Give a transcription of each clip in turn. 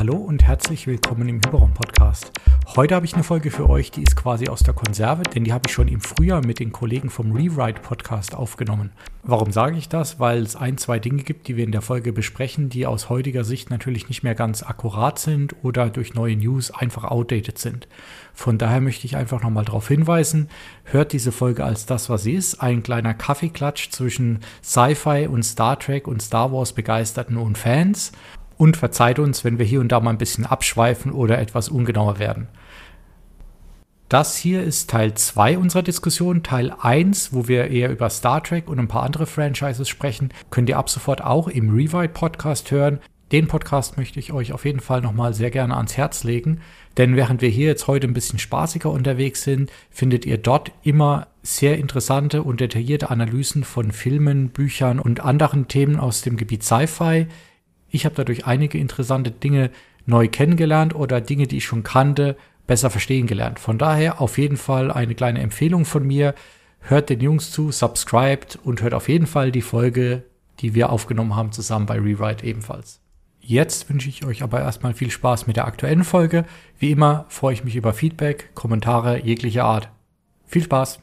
hallo und herzlich willkommen im Hyperraum-Podcast. Heute habe ich eine Folge für euch, die ist quasi aus der Konserve, denn die habe ich schon im Frühjahr mit den Kollegen vom Rewrite-Podcast aufgenommen. Warum sage ich das? Weil es ein, zwei Dinge gibt, die wir in der Folge besprechen, die aus heutiger Sicht natürlich nicht mehr ganz akkurat sind oder durch neue News einfach outdated sind. Von daher möchte ich einfach nochmal darauf hinweisen, hört diese Folge als das, was sie ist, ein kleiner Kaffeeklatsch zwischen Sci-Fi und Star Trek und Star Wars Begeisterten und Fans und verzeiht uns, wenn wir hier und da mal ein bisschen abschweifen oder etwas ungenauer werden. Das hier ist Teil 2 unserer Diskussion. Teil 1, wo wir eher über Star Trek und ein paar andere Franchises sprechen, könnt ihr ab sofort auch im Rewrite Podcast hören. Den Podcast möchte ich euch auf jeden Fall nochmal sehr gerne ans Herz legen, denn während wir hier jetzt heute ein bisschen spaßiger unterwegs sind, findet ihr dort immer sehr interessante und detaillierte Analysen von Filmen, Büchern und anderen Themen aus dem Gebiet Sci-Fi. Ich habe dadurch einige interessante Dinge neu kennengelernt oder Dinge, die ich schon kannte, besser verstehen gelernt. Von daher auf jeden Fall eine kleine Empfehlung von mir. Hört den Jungs zu, subscribed und hört auf jeden Fall die Folge, die wir aufgenommen haben, zusammen bei Rewrite ebenfalls. Jetzt wünsche ich euch aber erstmal viel Spaß mit der aktuellen Folge. Wie immer freue ich mich über Feedback, Kommentare jeglicher Art. Viel Spaß!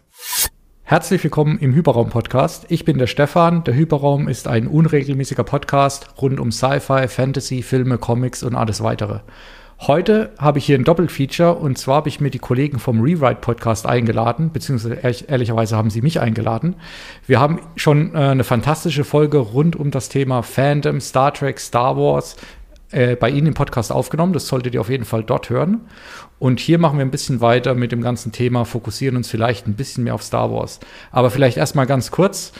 Herzlich willkommen im Hyperraum-Podcast. Ich bin der Stefan. Der Hyperraum ist ein unregelmäßiger Podcast rund um Sci-Fi, Fantasy, Filme, Comics und alles weitere. Heute habe ich hier ein Doppelfeature und zwar habe ich mir die Kollegen vom Rewrite Podcast eingeladen, beziehungsweise ehrlich, ehrlicherweise haben sie mich eingeladen. Wir haben schon äh, eine fantastische Folge rund um das Thema Fandom, Star Trek, Star Wars äh, bei Ihnen im Podcast aufgenommen. Das solltet ihr auf jeden Fall dort hören. Und hier machen wir ein bisschen weiter mit dem ganzen Thema, fokussieren uns vielleicht ein bisschen mehr auf Star Wars. Aber vielleicht erstmal ganz kurz.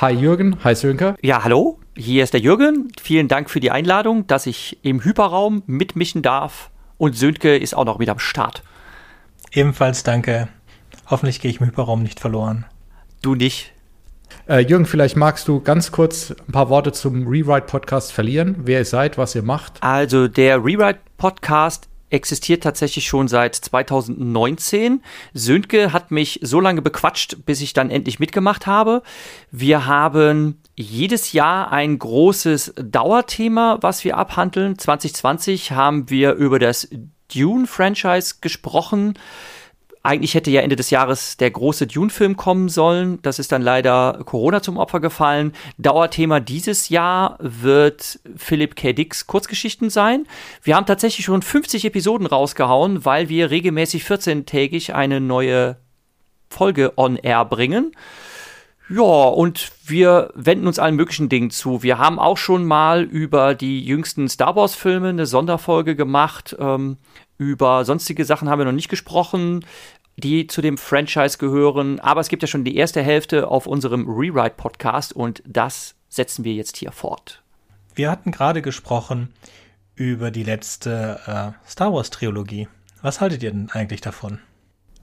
Hi Jürgen, hi Sönke. Ja, hallo, hier ist der Jürgen. Vielen Dank für die Einladung, dass ich im Hyperraum mitmischen darf. Und Sönke ist auch noch mit am Start. Ebenfalls danke. Hoffentlich gehe ich im Hyperraum nicht verloren. Du nicht. Äh, Jürgen, vielleicht magst du ganz kurz ein paar Worte zum Rewrite-Podcast verlieren. Wer ihr seid, was ihr macht. Also der Rewrite-Podcast existiert tatsächlich schon seit 2019. Sönke hat mich so lange bequatscht, bis ich dann endlich mitgemacht habe. Wir haben jedes Jahr ein großes Dauerthema, was wir abhandeln. 2020 haben wir über das Dune-Franchise gesprochen. Eigentlich hätte ja Ende des Jahres der große Dune-Film kommen sollen. Das ist dann leider Corona zum Opfer gefallen. Dauerthema dieses Jahr wird Philip K. Dicks Kurzgeschichten sein. Wir haben tatsächlich schon 50 Episoden rausgehauen, weil wir regelmäßig 14-tägig eine neue Folge on air bringen. Ja, und wir wenden uns allen möglichen Dingen zu. Wir haben auch schon mal über die jüngsten Star Wars-Filme eine Sonderfolge gemacht. Ähm, über sonstige Sachen haben wir noch nicht gesprochen, die zu dem Franchise gehören. Aber es gibt ja schon die erste Hälfte auf unserem Rewrite-Podcast und das setzen wir jetzt hier fort. Wir hatten gerade gesprochen über die letzte äh, Star Wars-Trilogie. Was haltet ihr denn eigentlich davon?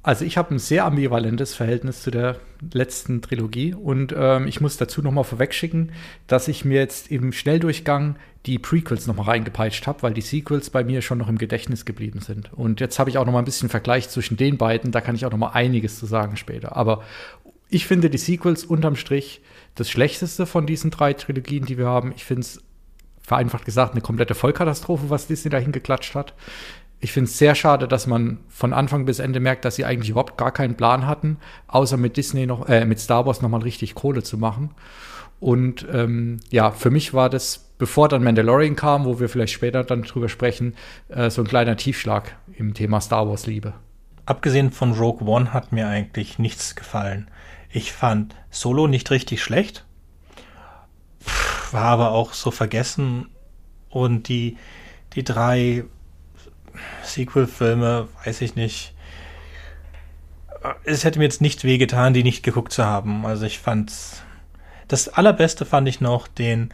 Also ich habe ein sehr ambivalentes Verhältnis zu der letzten Trilogie und ähm, ich muss dazu noch mal vorwegschicken, dass ich mir jetzt im Schnelldurchgang die Prequels noch mal reingepeitscht habe, weil die Sequels bei mir schon noch im Gedächtnis geblieben sind. Und jetzt habe ich auch noch mal ein bisschen Vergleich zwischen den beiden, da kann ich auch noch mal einiges zu sagen später. Aber ich finde die Sequels unterm Strich das schlechteste von diesen drei Trilogien, die wir haben. Ich finde es vereinfacht gesagt eine komplette Vollkatastrophe, was Disney dahin geklatscht hat ich finde es sehr schade, dass man von Anfang bis Ende merkt, dass sie eigentlich überhaupt gar keinen Plan hatten, außer mit Disney noch, äh, mit Star Wars nochmal richtig Kohle zu machen. Und ähm, ja, für mich war das, bevor dann Mandalorian kam, wo wir vielleicht später dann drüber sprechen, äh, so ein kleiner Tiefschlag im Thema Star Wars Liebe. Abgesehen von Rogue One hat mir eigentlich nichts gefallen. Ich fand Solo nicht richtig schlecht, war aber auch so vergessen und die, die drei Sequel-Filme, weiß ich nicht. Es hätte mir jetzt nicht wehgetan, die nicht geguckt zu haben. Also ich fand's. Das allerbeste fand ich noch den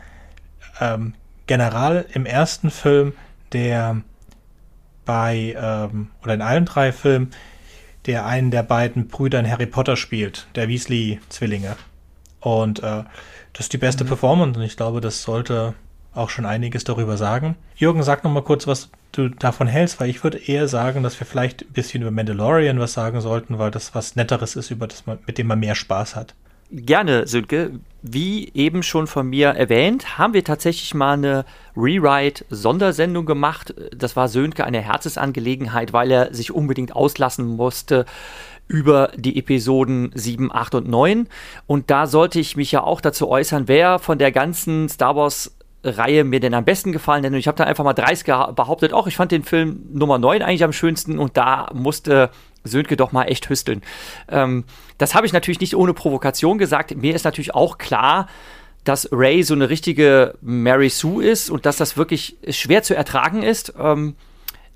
ähm, General im ersten Film, der bei, ähm, oder in allen drei Filmen, der einen der beiden Brüder in Harry Potter spielt, der Weasley-Zwillinge. Und äh, das ist die beste mhm. Performance und ich glaube, das sollte auch schon einiges darüber sagen. Jürgen, sag noch mal kurz, was du davon hältst, weil ich würde eher sagen, dass wir vielleicht ein bisschen über Mandalorian was sagen sollten, weil das was Netteres ist, über das man, mit dem man mehr Spaß hat. gerne, Sönke. Wie eben schon von mir erwähnt, haben wir tatsächlich mal eine Rewrite-Sondersendung gemacht. Das war Sönke eine Herzensangelegenheit, weil er sich unbedingt auslassen musste über die Episoden 7, 8 und 9. Und da sollte ich mich ja auch dazu äußern, wer von der ganzen Star Wars Reihe mir denn am besten gefallen denn ich habe dann einfach mal 30 behauptet, auch ich fand den Film Nummer 9 eigentlich am schönsten und da musste Sönke doch mal echt hüsteln. Ähm, das habe ich natürlich nicht ohne Provokation gesagt. Mir ist natürlich auch klar, dass Ray so eine richtige Mary Sue ist und dass das wirklich schwer zu ertragen ist. Ähm,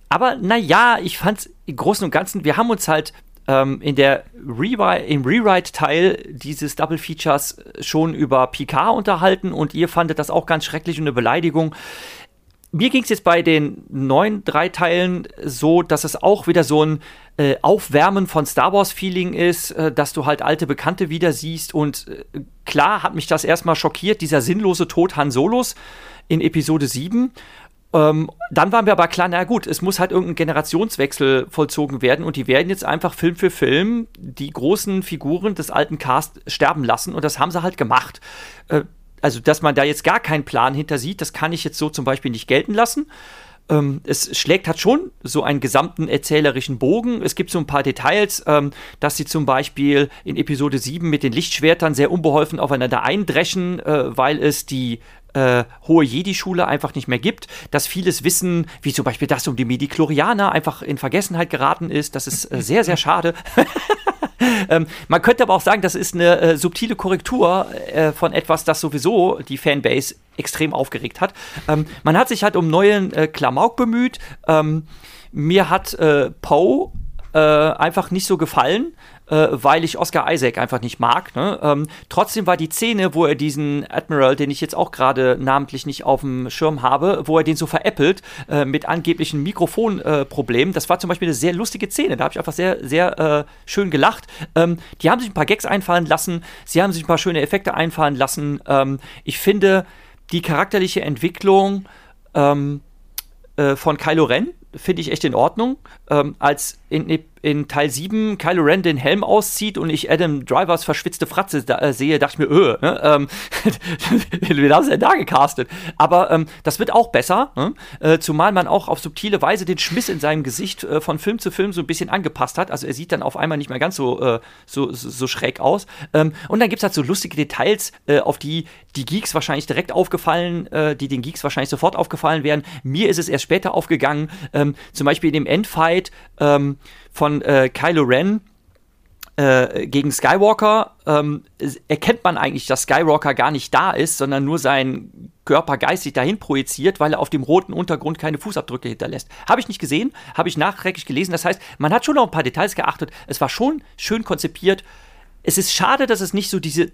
aber naja, ich fand es im Großen und Ganzen, wir haben uns halt ähm, in der Rewrite, im Rewrite-Teil dieses Double Features schon über Picard unterhalten und ihr fandet das auch ganz schrecklich und eine Beleidigung. Mir ging es jetzt bei den neuen drei Teilen so, dass es auch wieder so ein äh, Aufwärmen von Star Wars-Feeling ist, äh, dass du halt alte Bekannte wieder siehst. Und äh, klar hat mich das erstmal schockiert, dieser sinnlose Tod Han Solos in Episode 7. Ähm, dann waren wir aber klar, na gut, es muss halt irgendein Generationswechsel vollzogen werden und die werden jetzt einfach Film für Film die großen Figuren des alten Cast sterben lassen und das haben sie halt gemacht. Äh, also, dass man da jetzt gar keinen Plan hinter sieht, das kann ich jetzt so zum Beispiel nicht gelten lassen. Ähm, es schlägt halt schon so einen gesamten erzählerischen Bogen. Es gibt so ein paar Details, ähm, dass sie zum Beispiel in Episode 7 mit den Lichtschwertern sehr unbeholfen aufeinander eindreschen, äh, weil es die äh, hohe Jedi-Schule einfach nicht mehr gibt, dass vieles Wissen, wie zum Beispiel das um die Medichlorianer, einfach in Vergessenheit geraten ist. Das ist äh, sehr, sehr schade. ähm, man könnte aber auch sagen, das ist eine äh, subtile Korrektur äh, von etwas, das sowieso die Fanbase extrem aufgeregt hat. Ähm, man hat sich halt um neuen äh, Klamauk bemüht. Ähm, mir hat äh, Poe einfach nicht so gefallen äh, weil ich Oscar Isaac einfach nicht mag. Ne? Ähm, trotzdem war die Szene, wo er diesen Admiral, den ich jetzt auch gerade namentlich nicht auf dem Schirm habe, wo er den so veräppelt äh, mit angeblichen Mikrofonproblemen, äh, das war zum Beispiel eine sehr lustige Szene. Da habe ich einfach sehr, sehr äh, schön gelacht. Ähm, die haben sich ein paar Gags einfallen lassen, sie haben sich ein paar schöne Effekte einfallen lassen. Ähm, ich finde die charakterliche Entwicklung ähm, äh, von Kylo Ren finde ich echt in Ordnung. Ähm, als in, in, Teil 7 Kylo Ren den Helm auszieht und ich Adam Drivers verschwitzte Fratze da, äh, sehe, dachte ich mir, öh, ne? ähm, sie denn da gecastet? Aber ähm, das wird auch besser, ne? äh, zumal man auch auf subtile Weise den Schmiss in seinem Gesicht äh, von Film zu Film so ein bisschen angepasst hat. Also er sieht dann auf einmal nicht mehr ganz so, äh, so, so, schräg aus. Ähm, und dann gibt es halt so lustige Details, äh, auf die die Geeks wahrscheinlich direkt aufgefallen, äh, die den Geeks wahrscheinlich sofort aufgefallen wären. Mir ist es erst später aufgegangen, ähm, zum Beispiel in dem Endfight, ähm, von äh, Kylo Ren äh, gegen Skywalker ähm, erkennt man eigentlich, dass Skywalker gar nicht da ist, sondern nur seinen Körper geistig dahin projiziert, weil er auf dem roten Untergrund keine Fußabdrücke hinterlässt. Habe ich nicht gesehen, habe ich nachträglich gelesen. Das heißt, man hat schon noch ein paar Details geachtet. Es war schon schön konzipiert. Es ist schade, dass es nicht so diese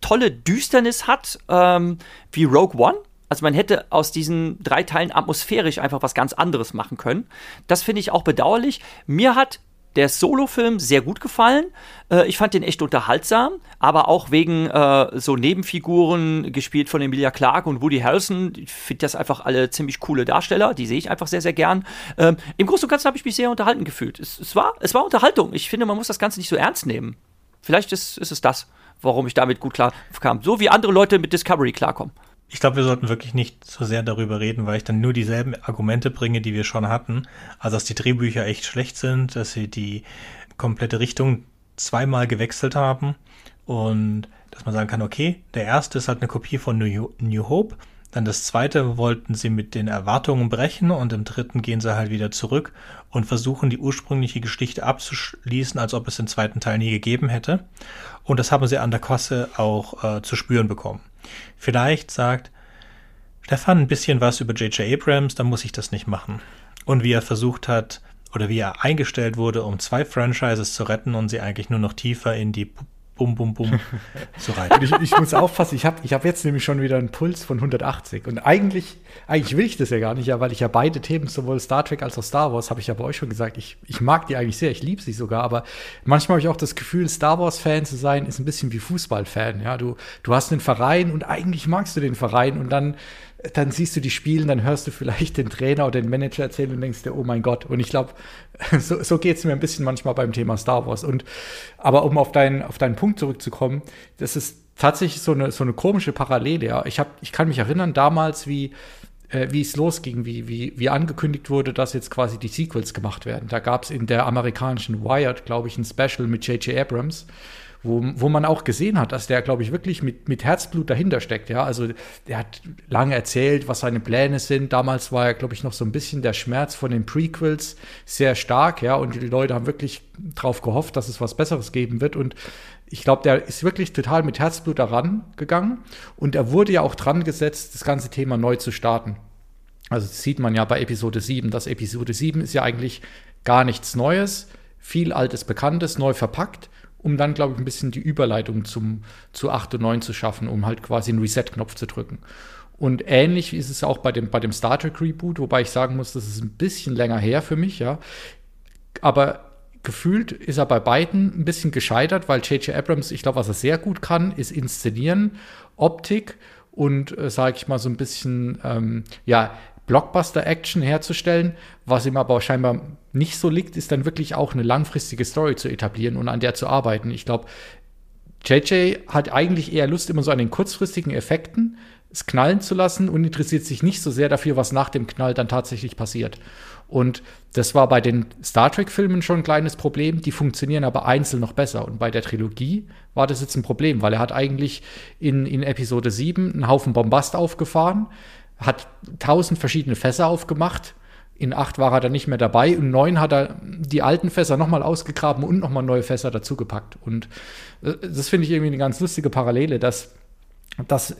tolle Düsternis hat ähm, wie Rogue One also man hätte aus diesen drei Teilen atmosphärisch einfach was ganz anderes machen können. Das finde ich auch bedauerlich. Mir hat der Solo-Film sehr gut gefallen. Äh, ich fand den echt unterhaltsam, aber auch wegen äh, so Nebenfiguren gespielt von Emilia Clarke und Woody Harrelson. Ich finde das einfach alle ziemlich coole Darsteller. Die sehe ich einfach sehr, sehr gern. Ähm, Im Großen und Ganzen habe ich mich sehr unterhalten gefühlt. Es, es, war, es war Unterhaltung. Ich finde, man muss das Ganze nicht so ernst nehmen. Vielleicht ist, ist es das, warum ich damit gut klar kam. So wie andere Leute mit Discovery klarkommen. Ich glaube, wir sollten wirklich nicht so sehr darüber reden, weil ich dann nur dieselben Argumente bringe, die wir schon hatten. Also, dass die Drehbücher echt schlecht sind, dass sie die komplette Richtung zweimal gewechselt haben und dass man sagen kann, okay, der erste ist halt eine Kopie von New, New Hope, dann das zweite wollten sie mit den Erwartungen brechen und im dritten gehen sie halt wieder zurück und versuchen die ursprüngliche Geschichte abzuschließen, als ob es den zweiten Teil nie gegeben hätte. Und das haben sie an der Kasse auch äh, zu spüren bekommen. Vielleicht sagt Stefan ein bisschen was über J.J. Abrams, dann muss ich das nicht machen. Und wie er versucht hat, oder wie er eingestellt wurde, um zwei Franchises zu retten und sie eigentlich nur noch tiefer in die bum, bum, bum zu reiten. ich, ich, muss aufpassen, ich habe ich hab jetzt nämlich schon wieder einen Puls von 180. Und eigentlich, eigentlich will ich das ja gar nicht, ja, weil ich ja beide Themen, sowohl Star Trek als auch Star Wars, habe ich ja bei euch schon gesagt, ich, ich mag die eigentlich sehr, ich liebe sie sogar, aber manchmal habe ich auch das Gefühl, Star Wars-Fan zu sein, ist ein bisschen wie Fußballfan. Ja, du, du hast einen Verein und eigentlich magst du den Verein und dann dann siehst du die spielen, dann hörst du vielleicht den Trainer oder den Manager erzählen und denkst dir, oh mein Gott. Und ich glaube, so, so geht es mir ein bisschen manchmal beim Thema Star Wars. Und aber um auf deinen, auf deinen Punkt zurückzukommen, das ist tatsächlich so eine, so eine komische Parallele. Ja. Ich, hab, ich kann mich erinnern, damals, wie, äh, wie es losging, wie, wie, wie angekündigt wurde, dass jetzt quasi die Sequels gemacht werden. Da gab es in der amerikanischen Wired, glaube ich, ein Special mit J.J. Abrams wo, wo man auch gesehen hat, dass der, glaube ich, wirklich mit, mit Herzblut dahinter steckt. Ja, also der hat lange erzählt, was seine Pläne sind. Damals war ja, glaube ich, noch so ein bisschen der Schmerz von den Prequels sehr stark, ja, und die Leute haben wirklich darauf gehofft, dass es was Besseres geben wird. Und ich glaube, der ist wirklich total mit Herzblut daran gegangen. Und er wurde ja auch dran gesetzt, das ganze Thema neu zu starten. Also das sieht man ja bei Episode 7. Das Episode 7 ist ja eigentlich gar nichts Neues, viel Altes Bekanntes, neu verpackt um dann, glaube ich, ein bisschen die Überleitung zum, zu 8 und 9 zu schaffen, um halt quasi einen Reset-Knopf zu drücken. Und ähnlich ist es auch bei dem, bei dem Star Trek Reboot, wobei ich sagen muss, das ist ein bisschen länger her für mich, ja. Aber gefühlt ist er bei beiden ein bisschen gescheitert, weil J.J. Abrams, ich glaube, was er sehr gut kann, ist inszenieren, Optik und, äh, sage ich mal, so ein bisschen, ähm, ja, Blockbuster-Action herzustellen. Was ihm aber scheinbar nicht so liegt, ist dann wirklich auch eine langfristige Story zu etablieren und an der zu arbeiten. Ich glaube, JJ hat eigentlich eher Lust immer so an den kurzfristigen Effekten, es knallen zu lassen und interessiert sich nicht so sehr dafür, was nach dem Knall dann tatsächlich passiert. Und das war bei den Star Trek-Filmen schon ein kleines Problem. Die funktionieren aber einzeln noch besser. Und bei der Trilogie war das jetzt ein Problem, weil er hat eigentlich in, in Episode 7 einen Haufen Bombast aufgefahren, hat tausend verschiedene Fässer aufgemacht. In acht war er dann nicht mehr dabei. In neun hat er die alten Fässer nochmal ausgegraben und nochmal neue Fässer dazugepackt. Und äh, das finde ich irgendwie eine ganz lustige Parallele, dass, dass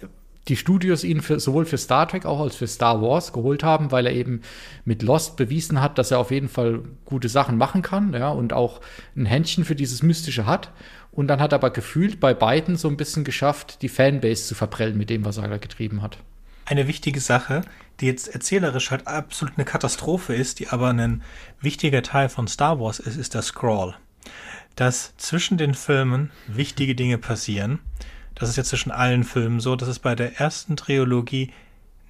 die Studios ihn für, sowohl für Star Trek auch als für Star Wars geholt haben, weil er eben mit Lost bewiesen hat, dass er auf jeden Fall gute Sachen machen kann, ja, und auch ein Händchen für dieses Mystische hat. Und dann hat er aber gefühlt bei beiden so ein bisschen geschafft, die Fanbase zu verprellen mit dem, was er da getrieben hat. Eine wichtige Sache, die jetzt erzählerisch halt absolut eine Katastrophe ist, die aber ein wichtiger Teil von Star Wars ist, ist der Scroll. Dass zwischen den Filmen wichtige Dinge passieren. Das ist jetzt zwischen allen Filmen so. Das ist bei der ersten Trilogie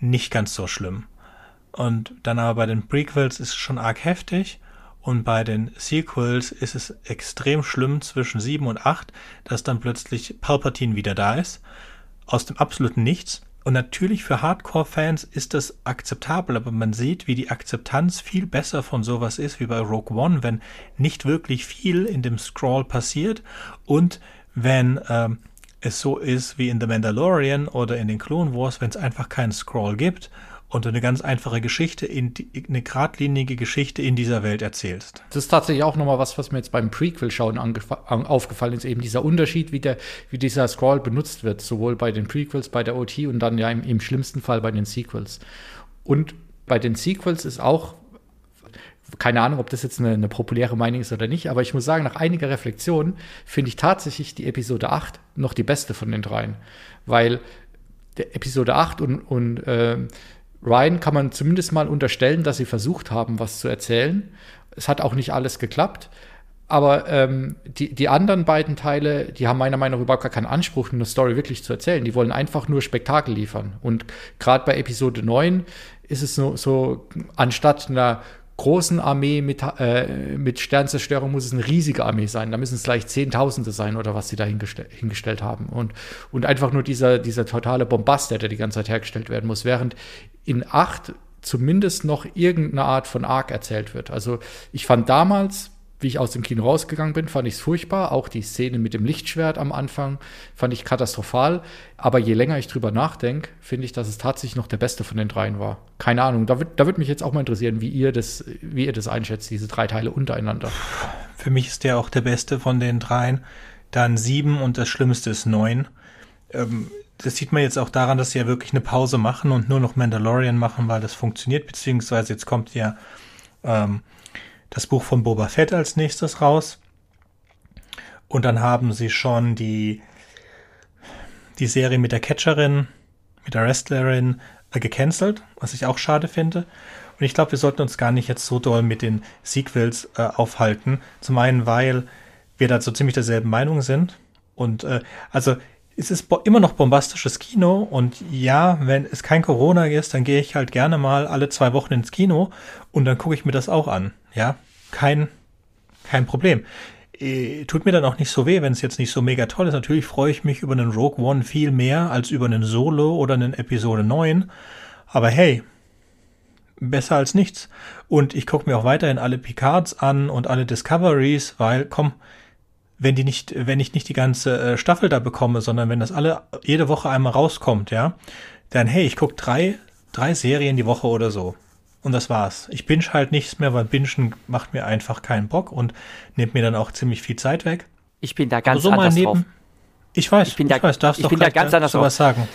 nicht ganz so schlimm. Und dann aber bei den Prequels ist es schon arg heftig. Und bei den Sequels ist es extrem schlimm zwischen 7 und 8, dass dann plötzlich Palpatine wieder da ist. Aus dem absoluten Nichts. Und natürlich für Hardcore-Fans ist das akzeptabel, aber man sieht, wie die Akzeptanz viel besser von sowas ist wie bei Rogue One, wenn nicht wirklich viel in dem Scroll passiert und wenn ähm, es so ist wie in The Mandalorian oder in den Clone Wars, wenn es einfach keinen Scroll gibt und eine ganz einfache Geschichte, in die, eine geradlinige Geschichte in dieser Welt erzählst. Das ist tatsächlich auch nochmal was, was mir jetzt beim Prequel-Schauen aufgefallen ist, eben dieser Unterschied, wie, der, wie dieser Scroll benutzt wird, sowohl bei den Prequels, bei der OT und dann ja im, im schlimmsten Fall bei den Sequels. Und bei den Sequels ist auch keine Ahnung, ob das jetzt eine, eine, populäre Meinung ist oder nicht, aber ich muss sagen, nach einiger Reflexion finde ich tatsächlich die Episode 8 noch die beste von den dreien. Weil der Episode 8 und, und äh, Ryan kann man zumindest mal unterstellen, dass sie versucht haben, was zu erzählen. Es hat auch nicht alles geklappt. Aber ähm, die, die anderen beiden Teile, die haben meiner Meinung nach überhaupt gar keinen Anspruch, eine Story wirklich zu erzählen. Die wollen einfach nur Spektakel liefern. Und gerade bei Episode 9 ist es so, so anstatt einer großen Armee mit, äh, mit Sternzerstörung muss es eine riesige Armee sein. Da müssen es gleich Zehntausende sein oder was sie da hingestell hingestellt haben. Und, und einfach nur dieser, dieser totale Bombast, der da die ganze Zeit hergestellt werden muss. Während in acht zumindest noch irgendeine Art von Arc erzählt wird. Also ich fand damals wie ich aus dem Kino rausgegangen bin, fand ich es furchtbar. Auch die Szene mit dem Lichtschwert am Anfang fand ich katastrophal. Aber je länger ich drüber nachdenke, finde ich, dass es tatsächlich noch der beste von den dreien war. Keine Ahnung. Da, da würde mich jetzt auch mal interessieren, wie ihr das, wie ihr das einschätzt, diese drei Teile untereinander. Für mich ist der auch der beste von den dreien. Dann sieben und das Schlimmste ist neun. Ähm, das sieht man jetzt auch daran, dass sie ja wirklich eine Pause machen und nur noch Mandalorian machen, weil das funktioniert. Beziehungsweise jetzt kommt ja ähm, das Buch von Boba Fett als nächstes raus. Und dann haben sie schon die, die Serie mit der Catcherin, mit der Wrestlerin äh, gecancelt, was ich auch schade finde. Und ich glaube, wir sollten uns gar nicht jetzt so doll mit den Sequels äh, aufhalten. Zum einen, weil wir da so ziemlich derselben Meinung sind. Und äh, also es ist immer noch bombastisches Kino und ja, wenn es kein Corona ist, dann gehe ich halt gerne mal alle zwei Wochen ins Kino und dann gucke ich mir das auch an. Ja, kein, kein Problem. Äh, tut mir dann auch nicht so weh, wenn es jetzt nicht so mega toll ist. Natürlich freue ich mich über einen Rogue One viel mehr als über einen Solo oder einen Episode 9. Aber hey, besser als nichts. Und ich gucke mir auch weiterhin alle Picards an und alle Discoveries, weil, komm, wenn die nicht, wenn ich nicht die ganze äh, Staffel da bekomme, sondern wenn das alle jede Woche einmal rauskommt, ja, dann hey, ich gucke drei, drei Serien die Woche oder so. Und das war's. Ich binge halt nichts mehr, weil Bingen macht mir einfach keinen Bock und nimmt mir dann auch ziemlich viel Zeit weg. Ich bin da ganz so anders neben, drauf. Ich weiß, ich bin da, ich weiß, darfst ich bin da ganz da, anders drauf. sagen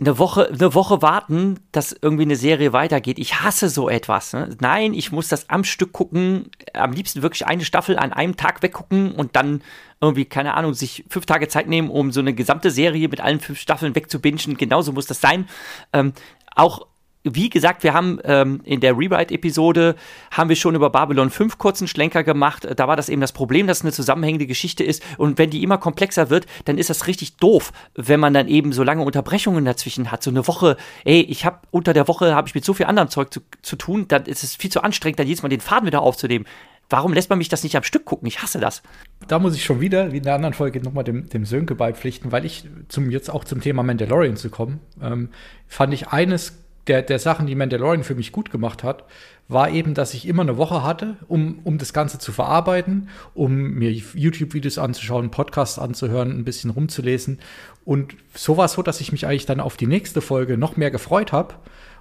eine Woche, eine Woche warten, dass irgendwie eine Serie weitergeht. Ich hasse so etwas. Ne? Nein, ich muss das am Stück gucken. Am liebsten wirklich eine Staffel an einem Tag weggucken und dann irgendwie, keine Ahnung, sich fünf Tage Zeit nehmen, um so eine gesamte Serie mit allen fünf Staffeln wegzubingen. Genauso muss das sein. Ähm, auch wie gesagt, wir haben ähm, in der Rewrite-Episode haben wir schon über Babylon 5 kurzen Schlenker gemacht. Da war das eben das Problem, dass es eine zusammenhängende Geschichte ist. Und wenn die immer komplexer wird, dann ist das richtig doof, wenn man dann eben so lange Unterbrechungen dazwischen hat. So eine Woche, ey, ich habe unter der Woche habe ich mit so viel anderem Zeug zu, zu tun, dann ist es viel zu anstrengend, dann jedes Mal den Faden wieder aufzunehmen. Warum lässt man mich das nicht am Stück gucken? Ich hasse das. Da muss ich schon wieder, wie in der anderen Folge, nochmal dem, dem Sönke beipflichten, weil ich zum, jetzt auch zum Thema Mandalorian zu kommen, ähm, fand ich eines der, der Sachen, die Mandalorian für mich gut gemacht hat, war eben, dass ich immer eine Woche hatte, um, um das Ganze zu verarbeiten, um mir YouTube-Videos anzuschauen, Podcasts anzuhören, ein bisschen rumzulesen. Und so war es so, dass ich mich eigentlich dann auf die nächste Folge noch mehr gefreut habe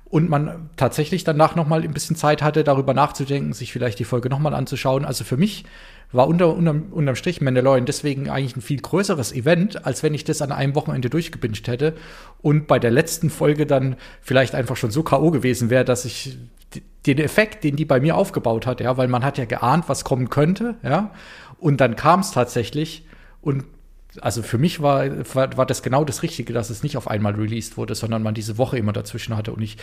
und man tatsächlich danach noch mal ein bisschen Zeit hatte, darüber nachzudenken, sich vielleicht die Folge noch mal anzuschauen. Also für mich war unter, unterm, unterm Strich Mandalorian deswegen eigentlich ein viel größeres Event, als wenn ich das an einem Wochenende durchgebinged hätte und bei der letzten Folge dann vielleicht einfach schon so K.O. gewesen wäre, dass ich den Effekt, den die bei mir aufgebaut hat, ja, weil man hat ja geahnt, was kommen könnte, ja, und dann kam es tatsächlich und also für mich war, war, war, das genau das Richtige, dass es nicht auf einmal released wurde, sondern man diese Woche immer dazwischen hatte. Und ich,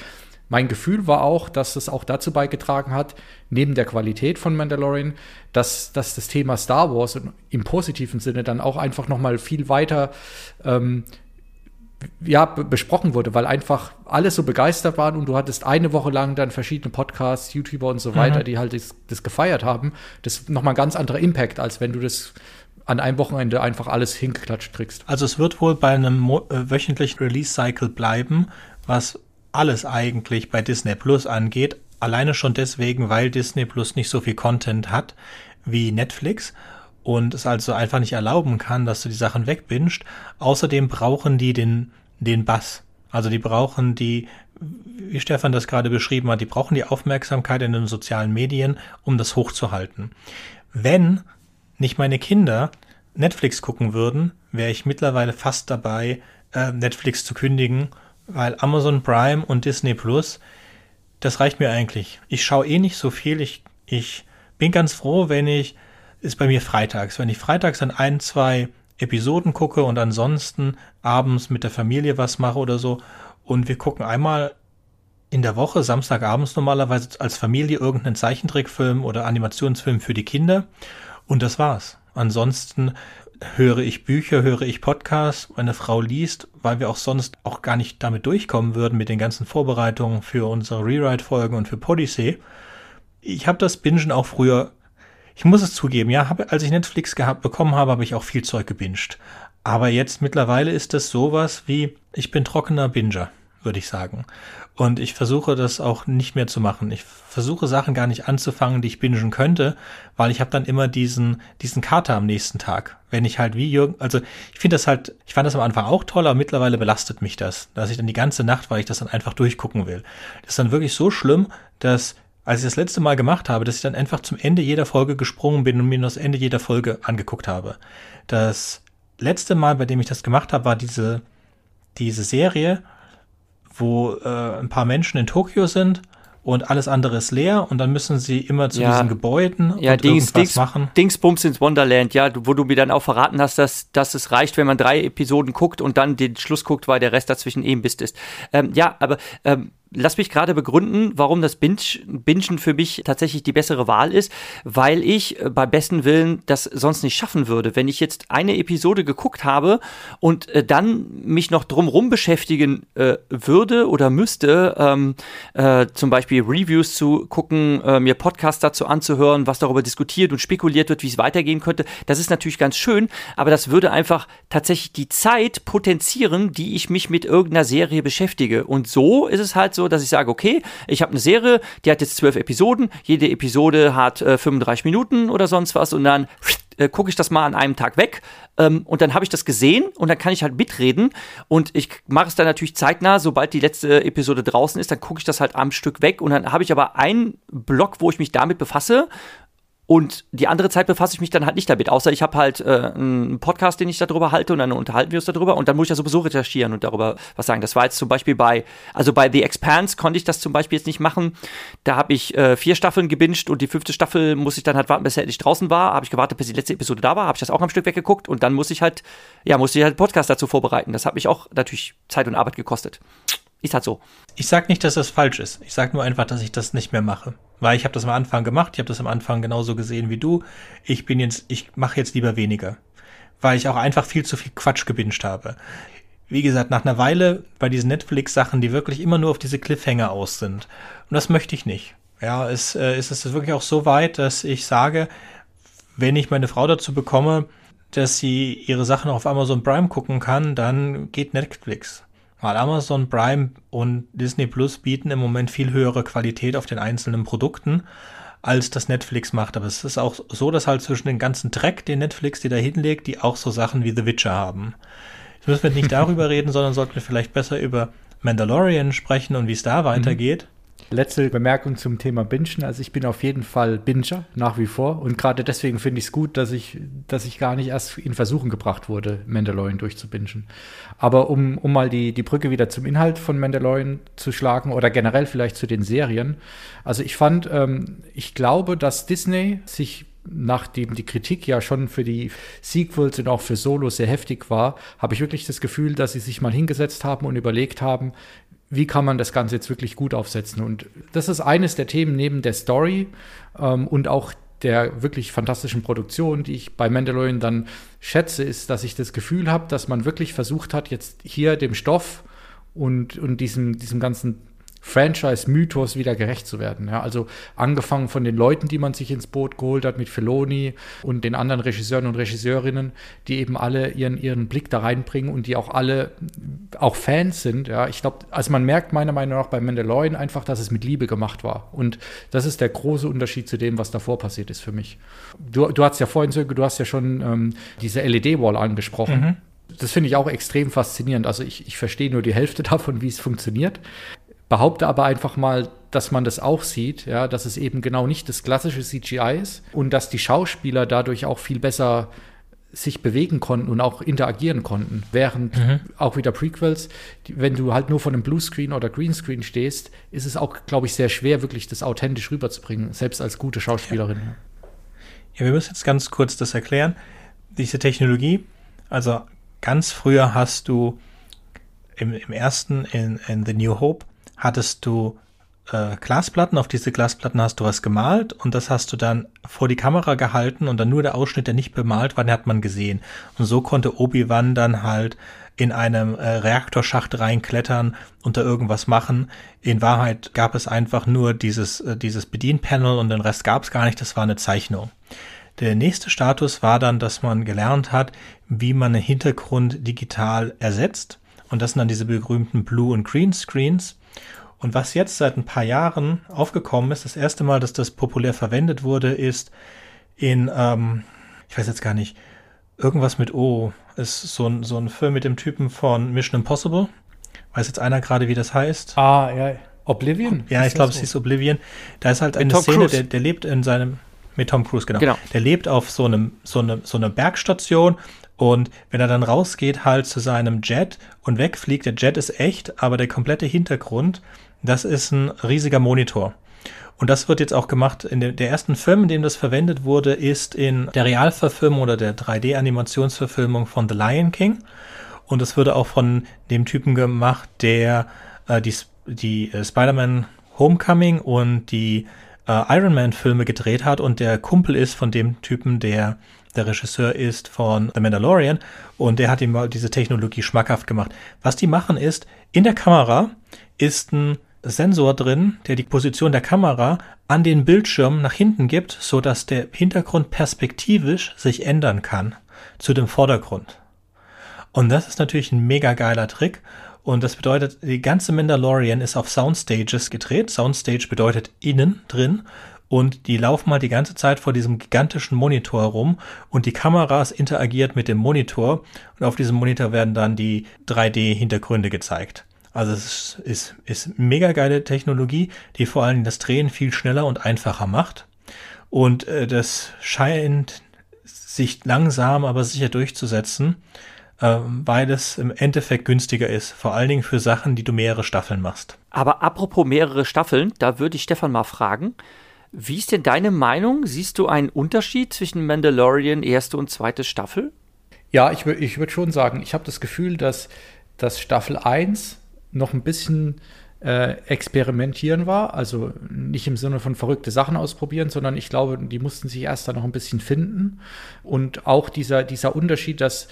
mein Gefühl war auch, dass es auch dazu beigetragen hat, neben der Qualität von Mandalorian, dass, dass das Thema Star Wars im positiven Sinne dann auch einfach noch mal viel weiter ähm, ja, besprochen wurde, weil einfach alle so begeistert waren und du hattest eine Woche lang dann verschiedene Podcasts, YouTuber und so weiter, mhm. die halt das, das gefeiert haben. Das ist nochmal ein ganz anderer Impact, als wenn du das an einem Wochenende einfach alles hingeklatscht kriegst. Also es wird wohl bei einem äh, wöchentlichen Release-Cycle bleiben, was alles eigentlich bei Disney Plus angeht. Alleine schon deswegen, weil Disney Plus nicht so viel Content hat wie Netflix und es also einfach nicht erlauben kann, dass du die Sachen wegbingst. Außerdem brauchen die den, den Bass. Also die brauchen die, wie Stefan das gerade beschrieben hat, die brauchen die Aufmerksamkeit in den sozialen Medien, um das hochzuhalten. Wenn nicht meine Kinder Netflix gucken würden, wäre ich mittlerweile fast dabei, äh, Netflix zu kündigen, weil Amazon Prime und Disney Plus, das reicht mir eigentlich. Ich schaue eh nicht so viel. Ich, ich bin ganz froh, wenn ich, ist bei mir freitags, wenn ich freitags dann ein, zwei Episoden gucke und ansonsten abends mit der Familie was mache oder so. Und wir gucken einmal in der Woche, Samstagabends normalerweise als Familie irgendeinen Zeichentrickfilm oder Animationsfilm für die Kinder. Und das war's. Ansonsten höre ich Bücher, höre ich Podcasts, meine Frau liest, weil wir auch sonst auch gar nicht damit durchkommen würden mit den ganzen Vorbereitungen für unsere Rewrite-Folgen und für Podyssey. Ich habe das Bingen auch früher, ich muss es zugeben, ja, hab, als ich Netflix gehabt bekommen habe, habe ich auch viel Zeug gebinged. Aber jetzt mittlerweile ist das sowas wie, ich bin trockener Binger würde ich sagen. Und ich versuche das auch nicht mehr zu machen. Ich versuche Sachen gar nicht anzufangen, die ich bingen könnte, weil ich habe dann immer diesen, diesen Kater am nächsten Tag. Wenn ich halt wie Jürgen, also ich finde das halt, ich fand das am Anfang auch toll, aber mittlerweile belastet mich das, dass ich dann die ganze Nacht, weil ich das dann einfach durchgucken will. Das ist dann wirklich so schlimm, dass als ich das letzte Mal gemacht habe, dass ich dann einfach zum Ende jeder Folge gesprungen bin und mir das Ende jeder Folge angeguckt habe. Das letzte Mal, bei dem ich das gemacht habe, war diese, diese Serie wo äh, ein paar Menschen in Tokio sind und alles andere ist leer und dann müssen sie immer zu ja. diesen Gebäuden ja, und Dings, Dings, machen. Dingsbums ins Wonderland, ja, wo du mir dann auch verraten hast, dass, dass es reicht, wenn man drei Episoden guckt und dann den Schluss guckt, weil der Rest dazwischen eben bist ist. Ähm, ja, aber ähm, lass mich gerade begründen, warum das Binge, Bingen für mich tatsächlich die bessere Wahl ist, weil ich äh, bei besten Willen das sonst nicht schaffen würde. Wenn ich jetzt eine Episode geguckt habe und äh, dann mich noch drumrum beschäftigen äh, würde oder müsste, ähm, äh, zum Beispiel Reviews zu gucken, äh, mir Podcasts dazu anzuhören, was darüber diskutiert und spekuliert wird, wie es weitergehen könnte, das ist natürlich ganz schön, aber das würde einfach tatsächlich die Zeit potenzieren, die ich mich mit irgendeiner Serie beschäftige. Und so ist es halt so, dass ich sage, okay, ich habe eine Serie, die hat jetzt zwölf Episoden, jede Episode hat äh, 35 Minuten oder sonst was und dann äh, gucke ich das mal an einem Tag weg ähm, und dann habe ich das gesehen und dann kann ich halt mitreden und ich mache es dann natürlich zeitnah, sobald die letzte Episode draußen ist, dann gucke ich das halt am Stück weg und dann habe ich aber einen Block, wo ich mich damit befasse und die andere Zeit befasse ich mich dann halt nicht damit, außer ich habe halt äh, einen Podcast, den ich darüber halte und dann unterhalten wir uns darüber und dann muss ich ja sowieso recherchieren und darüber was sagen. Das war jetzt zum Beispiel bei, also bei The Expanse konnte ich das zum Beispiel jetzt nicht machen. Da habe ich äh, vier Staffeln gebinged und die fünfte Staffel muss ich dann halt warten, bis er endlich draußen war. Habe ich gewartet, bis die letzte Episode da war, habe ich das auch am Stück weggeguckt und dann muss ich halt, ja, musste ich halt Podcast dazu vorbereiten. Das hat mich auch natürlich Zeit und Arbeit gekostet. Ist halt so. Ich sag nicht, dass das falsch ist. Ich sag nur einfach, dass ich das nicht mehr mache. Weil ich habe das am Anfang gemacht, ich habe das am Anfang genauso gesehen wie du. Ich bin jetzt, ich mache jetzt lieber weniger. Weil ich auch einfach viel zu viel Quatsch gebinged habe. Wie gesagt, nach einer Weile bei diesen Netflix-Sachen, die wirklich immer nur auf diese Cliffhanger aus sind. Und das möchte ich nicht. Ja, es äh, ist es wirklich auch so weit, dass ich sage, wenn ich meine Frau dazu bekomme, dass sie ihre Sachen auf Amazon Prime gucken kann, dann geht Netflix. Weil Amazon Prime und Disney Plus bieten im Moment viel höhere Qualität auf den einzelnen Produkten, als das Netflix macht. Aber es ist auch so, dass halt zwischen den ganzen Dreck, den Netflix die da hinlegt, die auch so Sachen wie The Witcher haben. Jetzt müssen wir nicht darüber reden, sondern sollten wir vielleicht besser über Mandalorian sprechen und wie es da weitergeht. Letzte Bemerkung zum Thema Bingen. Also ich bin auf jeden Fall Binger nach wie vor und gerade deswegen finde ich es gut, dass ich, dass ich gar nicht erst in Versuchen gebracht wurde, Mandalorian durchzubingen. Aber um, um mal die, die Brücke wieder zum Inhalt von Mandalorian zu schlagen oder generell vielleicht zu den Serien. Also ich fand, ähm, ich glaube, dass Disney sich nachdem die Kritik ja schon für die Sequels und auch für Solo sehr heftig war, habe ich wirklich das Gefühl, dass sie sich mal hingesetzt haben und überlegt haben, wie kann man das Ganze jetzt wirklich gut aufsetzen? Und das ist eines der Themen neben der Story ähm, und auch der wirklich fantastischen Produktion, die ich bei Mandalorian dann schätze, ist, dass ich das Gefühl habe, dass man wirklich versucht hat, jetzt hier dem Stoff und, und diesem, diesem ganzen Franchise-Mythos wieder gerecht zu werden. Ja, also angefangen von den Leuten, die man sich ins Boot geholt hat, mit Filoni und den anderen Regisseuren und Regisseurinnen, die eben alle ihren, ihren Blick da reinbringen und die auch alle auch Fans sind. Ja, ich glaube, also man merkt meiner Meinung nach bei Mandalorian einfach, dass es mit Liebe gemacht war. Und das ist der große Unterschied zu dem, was davor passiert ist für mich. Du, du hast ja vorhin, Sönke, du hast ja schon ähm, diese LED-Wall angesprochen. Mhm. Das finde ich auch extrem faszinierend. Also ich, ich verstehe nur die Hälfte davon, wie es funktioniert behaupte aber einfach mal, dass man das auch sieht, ja, dass es eben genau nicht das klassische CGI ist und dass die Schauspieler dadurch auch viel besser sich bewegen konnten und auch interagieren konnten. Während mhm. auch wieder Prequels, wenn du halt nur von einem Bluescreen oder Greenscreen stehst, ist es auch, glaube ich, sehr schwer, wirklich das authentisch rüberzubringen, selbst als gute Schauspielerin. Ja. ja, wir müssen jetzt ganz kurz das erklären. Diese Technologie, also ganz früher hast du im, im ersten, in, in The New Hope, hattest du äh, Glasplatten, auf diese Glasplatten hast du was gemalt und das hast du dann vor die Kamera gehalten und dann nur der Ausschnitt, der nicht bemalt war, den hat man gesehen. Und so konnte Obi-Wan dann halt in einem äh, Reaktorschacht reinklettern und da irgendwas machen. In Wahrheit gab es einfach nur dieses, äh, dieses Bedienpanel und den Rest gab es gar nicht, das war eine Zeichnung. Der nächste Status war dann, dass man gelernt hat, wie man einen Hintergrund digital ersetzt. Und das sind dann diese berühmten Blue- und Green Screens. Und was jetzt seit ein paar Jahren aufgekommen ist, das erste Mal, dass das populär verwendet wurde, ist in, ähm, ich weiß jetzt gar nicht, irgendwas mit O. Ist so ein, so ein Film mit dem Typen von Mission Impossible. Weiß jetzt einer gerade, wie das heißt? Ah, ja. Oblivion? Ja, ich glaube, es hieß Oblivion. Da ist halt eine Tom Szene, der, der lebt in seinem, mit Tom Cruise, genau. genau. Der lebt auf so einem, so eine, so einer Bergstation und wenn er dann rausgeht halt zu seinem Jet und wegfliegt, der Jet ist echt, aber der komplette Hintergrund das ist ein riesiger Monitor. Und das wird jetzt auch gemacht in der, der ersten Film, in dem das verwendet wurde, ist in der Realverfilmung oder der 3D-Animationsverfilmung von The Lion King. Und es wurde auch von dem Typen gemacht, der äh, die die äh, Spider-Man Homecoming und die äh, Iron Man Filme gedreht hat und der Kumpel ist von dem Typen, der der Regisseur ist von The Mandalorian und der hat ihm diese Technologie schmackhaft gemacht. Was die machen ist, in der Kamera ist ein Sensor drin, der die Position der Kamera an den Bildschirm nach hinten gibt, so dass der Hintergrund perspektivisch sich ändern kann zu dem Vordergrund. Und das ist natürlich ein mega geiler Trick. Und das bedeutet, die ganze Mandalorian ist auf Soundstages gedreht. Soundstage bedeutet innen drin und die laufen mal die ganze Zeit vor diesem gigantischen Monitor rum und die Kameras interagiert mit dem Monitor und auf diesem Monitor werden dann die 3D-Hintergründe gezeigt. Also es ist, ist, ist mega geile Technologie, die vor allem das Drehen viel schneller und einfacher macht. Und äh, das scheint sich langsam, aber sicher durchzusetzen, äh, weil es im Endeffekt günstiger ist. Vor allen Dingen für Sachen, die du mehrere Staffeln machst. Aber apropos mehrere Staffeln, da würde ich Stefan mal fragen. Wie ist denn deine Meinung? Siehst du einen Unterschied zwischen Mandalorian erste und zweite Staffel? Ja, ich, ich würde schon sagen, ich habe das Gefühl, dass, dass Staffel 1 noch ein bisschen äh, experimentieren war. Also nicht im Sinne von verrückte Sachen ausprobieren, sondern ich glaube, die mussten sich erst da noch ein bisschen finden. Und auch dieser, dieser Unterschied, dass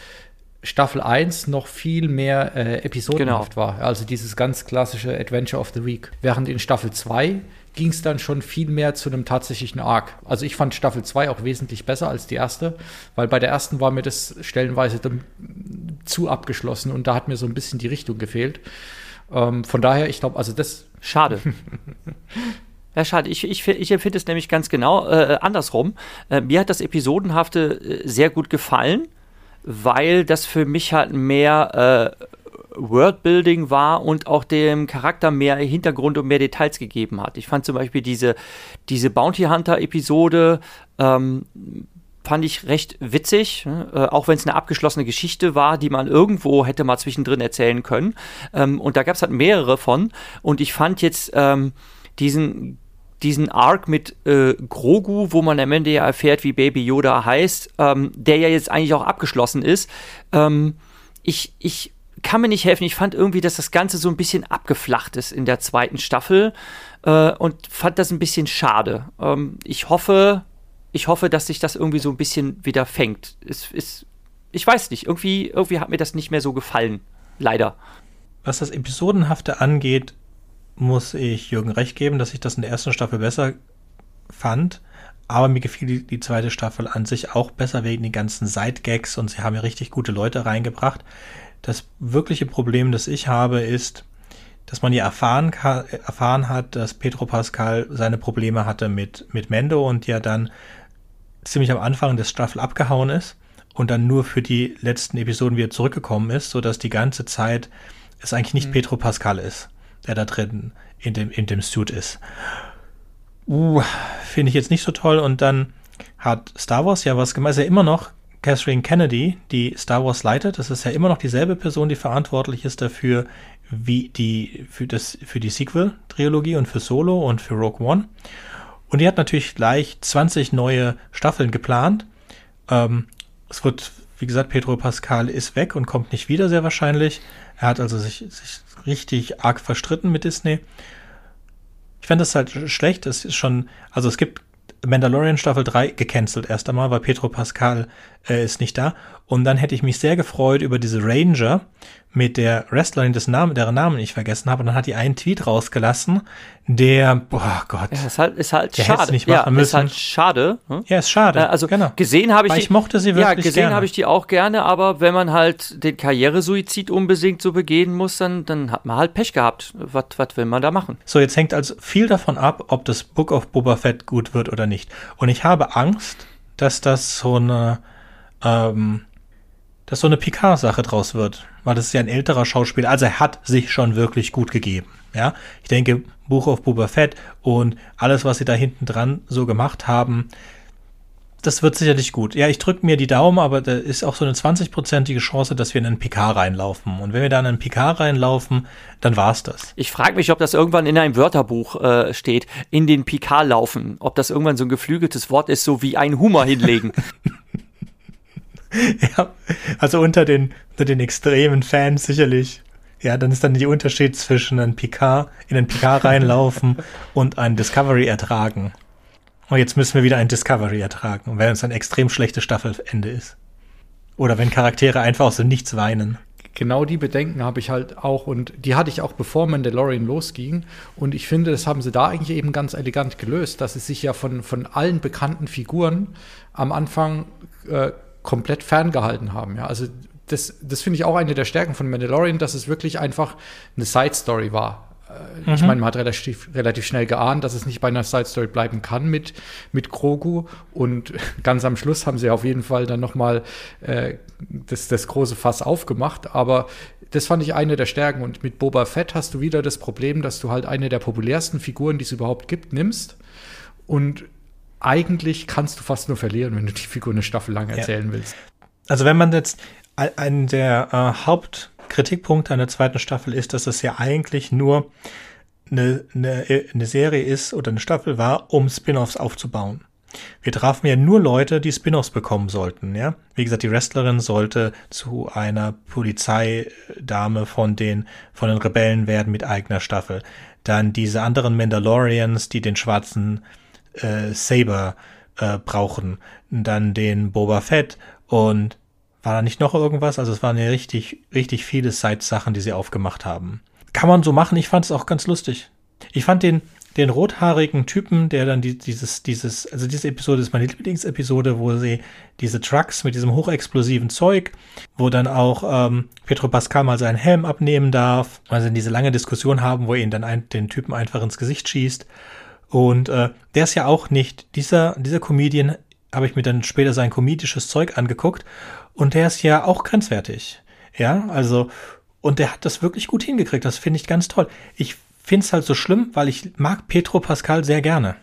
Staffel 1 noch viel mehr äh, episodenhaft genau. war. Also dieses ganz klassische Adventure of the Week. Während in Staffel 2 ging es dann schon viel mehr zu einem tatsächlichen Arc. Also ich fand Staffel 2 auch wesentlich besser als die erste, weil bei der ersten war mir das stellenweise zu abgeschlossen und da hat mir so ein bisschen die Richtung gefehlt. Ähm, von daher, ich glaube, also das. Schade. Ja, schade. Ich, ich, ich empfinde es nämlich ganz genau äh, andersrum. Äh, mir hat das Episodenhafte äh, sehr gut gefallen, weil das für mich halt mehr äh, Worldbuilding war und auch dem Charakter mehr Hintergrund und mehr Details gegeben hat. Ich fand zum Beispiel diese, diese Bounty Hunter-Episode ähm, fand ich recht witzig, ne? äh, auch wenn es eine abgeschlossene Geschichte war, die man irgendwo hätte mal zwischendrin erzählen können. Ähm, und da gab es halt mehrere von. Und ich fand jetzt ähm, diesen diesen Arc mit äh, Grogu, wo man am Ende ja erfährt, wie Baby Yoda heißt, ähm, der ja jetzt eigentlich auch abgeschlossen ist. Ähm, ich, ich kann mir nicht helfen. Ich fand irgendwie, dass das Ganze so ein bisschen abgeflacht ist in der zweiten Staffel äh, und fand das ein bisschen schade. Ähm, ich hoffe, ich hoffe, dass sich das irgendwie so ein bisschen wieder fängt. Es ist, ich weiß nicht, irgendwie, irgendwie hat mir das nicht mehr so gefallen. Leider. Was das Episodenhafte angeht, muss ich Jürgen recht geben, dass ich das in der ersten Staffel besser fand. Aber mir gefiel die, die zweite Staffel an sich auch besser wegen den ganzen Side-Gags und sie haben ja richtig gute Leute reingebracht. Das wirkliche Problem, das ich habe, ist, dass man ja erfahren, erfahren hat, dass Pedro Pascal seine Probleme hatte mit, mit Mendo und ja dann ziemlich am Anfang des Staffel abgehauen ist und dann nur für die letzten Episoden wieder zurückgekommen ist, sodass die ganze Zeit es eigentlich nicht mhm. Pedro Pascal ist, der da drin in dem, in dem Suit ist. Uh, finde ich jetzt nicht so toll. Und dann hat Star Wars ja was gemacht, ist ja immer noch Catherine Kennedy, die Star Wars leitet. Das ist ja immer noch dieselbe Person, die verantwortlich ist dafür, wie die, für das, für die Sequel-Trilogie und für Solo und für Rogue One. Und die hat natürlich gleich 20 neue Staffeln geplant. Ähm, es wird, wie gesagt, Pedro Pascal ist weg und kommt nicht wieder, sehr wahrscheinlich. Er hat also sich, sich richtig arg verstritten mit Disney. Ich fände das halt schlecht. Es ist schon, also es gibt Mandalorian Staffel 3 gecancelt erst einmal, weil Pedro Pascal äh, ist nicht da. Und dann hätte ich mich sehr gefreut über diese Ranger mit der Wrestlerin, des Namen, deren Namen ich vergessen habe. Und dann hat die einen Tweet rausgelassen, der, boah Gott. Ja, ist halt, ist halt schade. Nicht machen ja, müssen. ist halt schade. Hm? Ja, ist schade. Äh, also genau. gesehen habe ich Weil die, ich mochte sie wirklich Ja, gesehen habe ich die auch gerne, aber wenn man halt den Karrieresuizid unbedingt so begehen muss, dann, dann hat man halt Pech gehabt. Was, was will man da machen? So, jetzt hängt also viel davon ab, ob das Book of Boba Fett gut wird oder nicht. Und ich habe Angst, dass das so eine, ähm, dass so eine Picard-Sache draus wird. Weil das ist ja ein älterer Schauspieler. Also er hat sich schon wirklich gut gegeben. Ja, ich denke, Buch of Boba Fett und alles, was sie da hinten dran so gemacht haben, das wird sicherlich gut. Ja, ich drücke mir die Daumen, aber da ist auch so eine 20-prozentige Chance, dass wir in einen Picard reinlaufen. Und wenn wir da in einen Picard reinlaufen, dann war's das. Ich frage mich, ob das irgendwann in einem Wörterbuch äh, steht, in den Picard laufen. Ob das irgendwann so ein geflügeltes Wort ist, so wie ein Hummer hinlegen. ja, also unter den, unter den extremen Fans sicherlich. Ja, dann ist dann der Unterschied zwischen einem Picard, in einen Picard reinlaufen und ein Discovery ertragen. Und jetzt müssen wir wieder ein Discovery ertragen. Und wenn es ein extrem schlechtes Staffelende ist. Oder wenn Charaktere einfach aus dem Nichts weinen. Genau die Bedenken habe ich halt auch und die hatte ich auch bevor Mandalorian losging. Und ich finde, das haben sie da eigentlich eben ganz elegant gelöst, dass sie sich ja von, von allen bekannten Figuren am Anfang äh, komplett ferngehalten haben. Ja, also das, das finde ich auch eine der Stärken von Mandalorian, dass es wirklich einfach eine Side-Story war. Äh, mhm. Ich meine, man hat relativ, relativ schnell geahnt, dass es nicht bei einer Side-Story bleiben kann mit, mit Grogu. Und ganz am Schluss haben sie auf jeden Fall dann noch mal äh, das, das große Fass aufgemacht. Aber das fand ich eine der Stärken. Und mit Boba Fett hast du wieder das Problem, dass du halt eine der populärsten Figuren, die es überhaupt gibt, nimmst. Und eigentlich kannst du fast nur verlieren, wenn du die Figur eine Staffel lang erzählen ja. willst. Also wenn man jetzt einen der äh, Haupt Kritikpunkt an der zweiten Staffel ist, dass es ja eigentlich nur eine, eine, eine Serie ist oder eine Staffel war, um Spin-offs aufzubauen. Wir trafen ja nur Leute, die Spin-offs bekommen sollten, ja. Wie gesagt, die Wrestlerin sollte zu einer Polizeidame von den, von den Rebellen werden mit eigener Staffel. Dann diese anderen Mandalorians, die den schwarzen äh, Saber äh, brauchen. Dann den Boba Fett und war da nicht noch irgendwas? Also es waren ja richtig, richtig viele Side-Sachen, die sie aufgemacht haben. Kann man so machen. Ich fand es auch ganz lustig. Ich fand den, den rothaarigen Typen, der dann die, dieses, dieses, also diese Episode ist meine Lieblingsepisode, wo sie diese Trucks mit diesem hochexplosiven Zeug, wo dann auch ähm, Petro Pascal mal seinen Helm abnehmen darf, weil sie diese lange Diskussion haben, wo er ihn dann ein, den Typen einfach ins Gesicht schießt. Und äh, der ist ja auch nicht, dieser, dieser Comedian habe ich mir dann später sein komedisches Zeug angeguckt und der ist ja auch grenzwertig. Ja, also, und der hat das wirklich gut hingekriegt. Das finde ich ganz toll. Ich finde es halt so schlimm, weil ich mag Petro Pascal sehr gerne.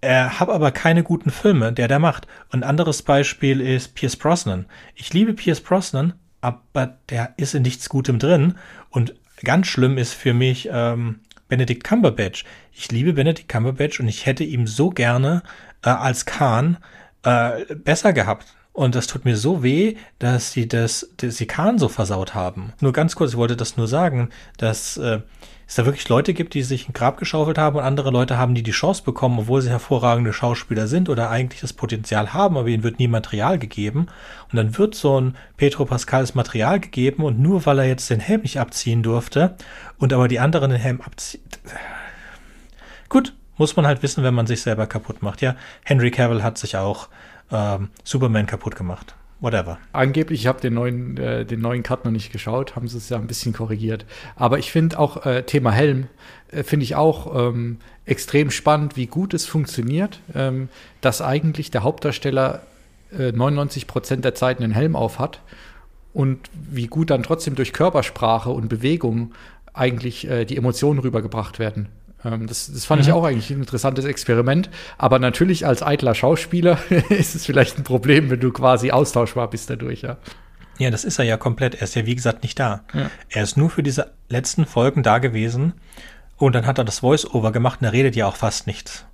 Er hat aber keine guten Filme, der der macht. Ein anderes Beispiel ist Pierce Brosnan. Ich liebe Pierce Brosnan, aber der ist in nichts Gutem drin. Und ganz schlimm ist für mich ähm, Benedict Cumberbatch. Ich liebe Benedict Cumberbatch und ich hätte ihm so gerne äh, als Khan äh, besser gehabt. Und das tut mir so weh, dass sie das, dass sie Kahn so versaut haben. Nur ganz kurz, ich wollte das nur sagen, dass äh, es da wirklich Leute gibt, die sich ein Grab geschaufelt haben und andere Leute haben, die die Chance bekommen, obwohl sie hervorragende Schauspieler sind oder eigentlich das Potenzial haben, aber ihnen wird nie Material gegeben. Und dann wird so ein Petro Pascals Material gegeben und nur weil er jetzt den Helm nicht abziehen durfte und aber die anderen den Helm abziehen. Gut, muss man halt wissen, wenn man sich selber kaputt macht. Ja, Henry Cavill hat sich auch ähm, Superman kaputt gemacht. Whatever. Angeblich, ich habe den neuen, äh, den neuen Cut noch nicht geschaut, haben sie es ja ein bisschen korrigiert. Aber ich finde auch äh, Thema Helm, äh, finde ich auch ähm, extrem spannend, wie gut es funktioniert, ähm, dass eigentlich der Hauptdarsteller 99 äh, Prozent der Zeit einen Helm auf hat und wie gut dann trotzdem durch Körpersprache und Bewegung eigentlich äh, die Emotionen rübergebracht werden. Ähm, das, das fand mhm. ich auch eigentlich ein interessantes Experiment. Aber natürlich als eitler Schauspieler ist es vielleicht ein Problem, wenn du quasi austauschbar bist dadurch, ja. Ja, das ist er ja komplett. Er ist ja, wie gesagt, nicht da. Ja. Er ist nur für diese letzten Folgen da gewesen. Und dann hat er das Voice-Over gemacht und er redet ja auch fast nichts.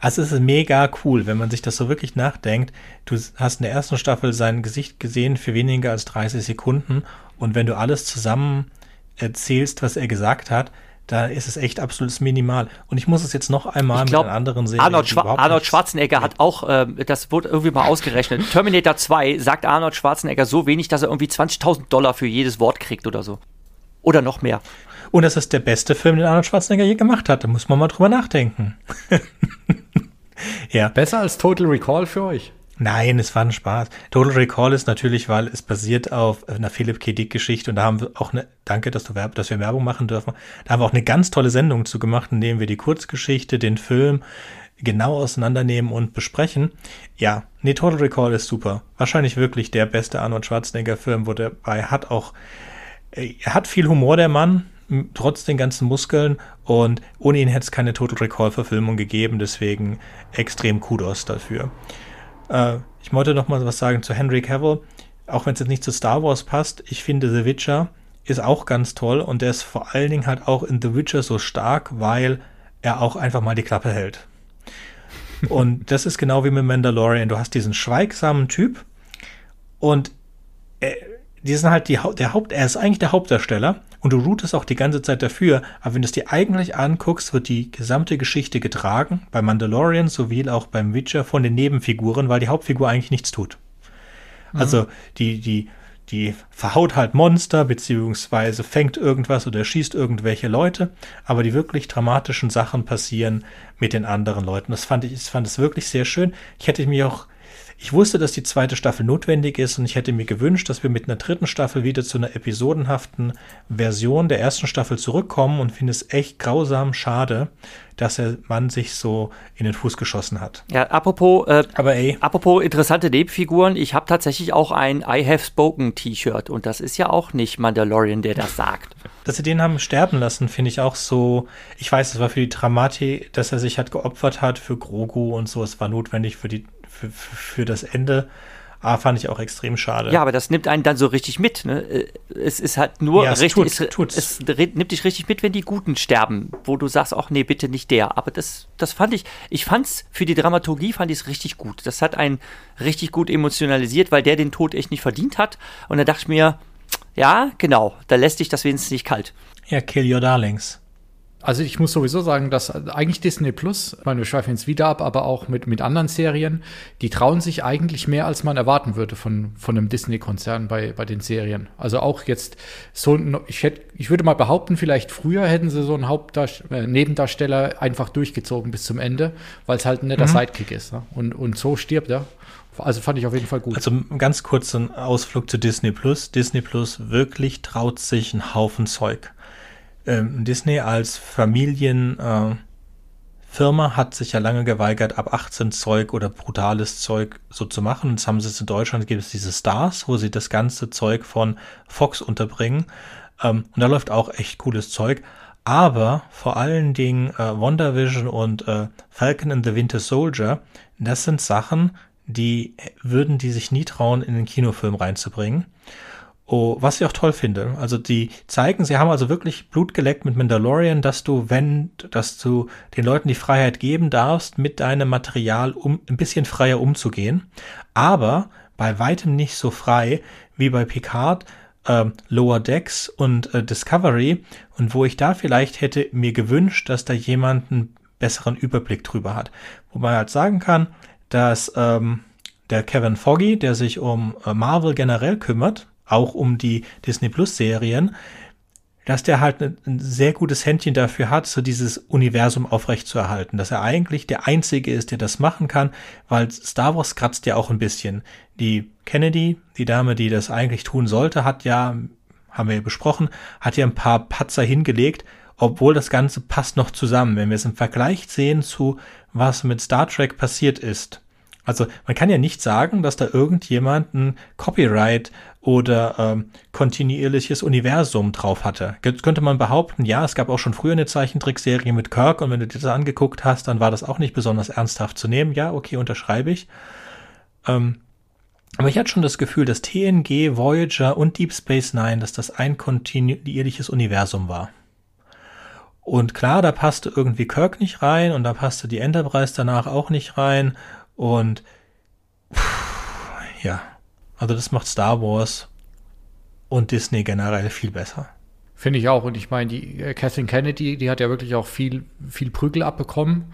Also es ist mega cool, wenn man sich das so wirklich nachdenkt. Du hast in der ersten Staffel sein Gesicht gesehen für weniger als 30 Sekunden. Und wenn du alles zusammen erzählst, was er gesagt hat, da ist es echt absolutes Minimal. Und ich muss es jetzt noch einmal glaub, mit einer anderen sehen. Arnold, Schwa Arnold Schwarzenegger hat auch, äh, das wurde irgendwie mal ausgerechnet. Terminator 2 sagt Arnold Schwarzenegger so wenig, dass er irgendwie 20.000 Dollar für jedes Wort kriegt oder so. Oder noch mehr. Und das ist der beste Film, den Arnold Schwarzenegger je gemacht hat. Da muss man mal drüber nachdenken. ja. Besser als Total Recall für euch. Nein, es war ein Spaß. Total Recall ist natürlich, weil es basiert auf einer Philip K. Dick Geschichte und da haben wir auch eine, danke, dass du Werb, dass wir Werbung machen dürfen. Da haben wir auch eine ganz tolle Sendung zu gemacht, in dem wir die Kurzgeschichte, den Film genau auseinandernehmen und besprechen. Ja, nee, Total Recall ist super. Wahrscheinlich wirklich der beste Arnold Schwarzenegger Film, wo der bei hat auch, äh, er hat viel Humor, der Mann, trotz den ganzen Muskeln und ohne ihn hätte es keine Total Recall Verfilmung gegeben, deswegen extrem Kudos dafür. Äh, ich wollte noch mal was sagen zu Henry Cavill, auch wenn es jetzt nicht zu Star Wars passt. Ich finde The Witcher ist auch ganz toll und der ist vor allen Dingen halt auch in The Witcher so stark, weil er auch einfach mal die Klappe hält. und das ist genau wie mit Mandalorian. Du hast diesen schweigsamen Typ und äh, die sind halt die, der Haupt, er ist eigentlich der Hauptdarsteller und du rootest auch die ganze Zeit dafür, aber wenn du es dir eigentlich anguckst, wird die gesamte Geschichte getragen, bei Mandalorian sowie auch beim Witcher von den Nebenfiguren, weil die Hauptfigur eigentlich nichts tut. Mhm. Also die, die, die verhaut halt Monster, beziehungsweise fängt irgendwas oder schießt irgendwelche Leute, aber die wirklich dramatischen Sachen passieren mit den anderen Leuten. Das fand ich, ich fand es wirklich sehr schön. Ich hätte mich auch ich wusste, dass die zweite Staffel notwendig ist und ich hätte mir gewünscht, dass wir mit einer dritten Staffel wieder zu einer episodenhaften Version der ersten Staffel zurückkommen und finde es echt grausam schade, dass der Mann sich so in den Fuß geschossen hat. Ja, apropos, äh, Aber ey. apropos interessante Nebenfiguren, ich habe tatsächlich auch ein I Have Spoken T-Shirt und das ist ja auch nicht Mandalorian, der das sagt. Dass sie den haben sterben lassen, finde ich auch so. Ich weiß, es war für die Dramatik, dass er sich hat geopfert hat für Grogu und so. Es war notwendig für die für, für das Ende. Ah, fand ich auch extrem schade. Ja, aber das nimmt einen dann so richtig mit. Ne? Äh, es ist halt nur ja, es richtig, tut, es, tut's. es nimmt dich richtig mit, wenn die Guten sterben, wo du sagst, ach nee, bitte nicht der. Aber das, das fand ich, ich fand's für die Dramaturgie fand ich es richtig gut. Das hat einen richtig gut emotionalisiert, weil der den Tod echt nicht verdient hat. Und da dachte ich mir, ja, genau, da lässt dich das wenigstens nicht kalt. Ja, kill your darlings. Also ich muss sowieso sagen, dass eigentlich Disney Plus, ich meine, wir schweifen jetzt wieder ab, aber auch mit, mit anderen Serien, die trauen sich eigentlich mehr, als man erwarten würde von, von einem Disney-Konzern bei, bei den Serien. Also auch jetzt so, ich hätte, ich würde mal behaupten, vielleicht früher hätten sie so einen Hauptdarsteller, äh, Nebendarsteller einfach durchgezogen bis zum Ende, weil es halt ein netter mhm. Sidekick ist. Ne? Und, und so stirbt er. Also fand ich auf jeden Fall gut. Also ganz kurz ein Ausflug zu Disney Plus. Disney Plus wirklich traut sich einen Haufen Zeug ähm, Disney als Familienfirma äh, hat sich ja lange geweigert, ab 18 Zeug oder brutales Zeug so zu machen. Jetzt haben sie es in Deutschland, gibt es diese Stars, wo sie das ganze Zeug von Fox unterbringen. Ähm, und da läuft auch echt cooles Zeug. Aber vor allen Dingen äh, WandaVision und äh, Falcon and the Winter Soldier, das sind Sachen, die würden die sich nie trauen, in den Kinofilm reinzubringen. Oh, was ich auch toll finde. Also die zeigen, sie haben also wirklich Blut geleckt mit Mandalorian, dass du, wenn, dass du den Leuten die Freiheit geben darfst, mit deinem Material um ein bisschen freier umzugehen. Aber bei weitem nicht so frei wie bei Picard, äh, Lower Decks und äh, Discovery. Und wo ich da vielleicht hätte mir gewünscht, dass da jemand einen besseren Überblick drüber hat. Wo man halt sagen kann, dass ähm, der Kevin Foggy, der sich um äh, Marvel generell kümmert, auch um die Disney Plus Serien, dass der halt ein sehr gutes Händchen dafür hat, so dieses Universum aufrechtzuerhalten, dass er eigentlich der Einzige ist, der das machen kann, weil Star Wars kratzt ja auch ein bisschen. Die Kennedy, die Dame, die das eigentlich tun sollte, hat ja, haben wir ja besprochen, hat ja ein paar Patzer hingelegt, obwohl das Ganze passt noch zusammen. Wenn wir es im Vergleich sehen zu was mit Star Trek passiert ist, also man kann ja nicht sagen, dass da irgendjemand ein Copyright oder ähm, kontinuierliches Universum drauf hatte. Jetzt könnte man behaupten, ja, es gab auch schon früher eine Zeichentrickserie mit Kirk und wenn du dir das angeguckt hast, dann war das auch nicht besonders ernsthaft zu nehmen. Ja, okay, unterschreibe ich. Ähm, aber ich hatte schon das Gefühl, dass TNG, Voyager und Deep Space Nine, dass das ein kontinuierliches Universum war. Und klar, da passte irgendwie Kirk nicht rein und da passte die Enterprise danach auch nicht rein und pff, ja, also das macht Star Wars und Disney generell viel besser. Finde ich auch. Und ich meine, die äh, Kathleen Kennedy, die hat ja wirklich auch viel, viel Prügel abbekommen.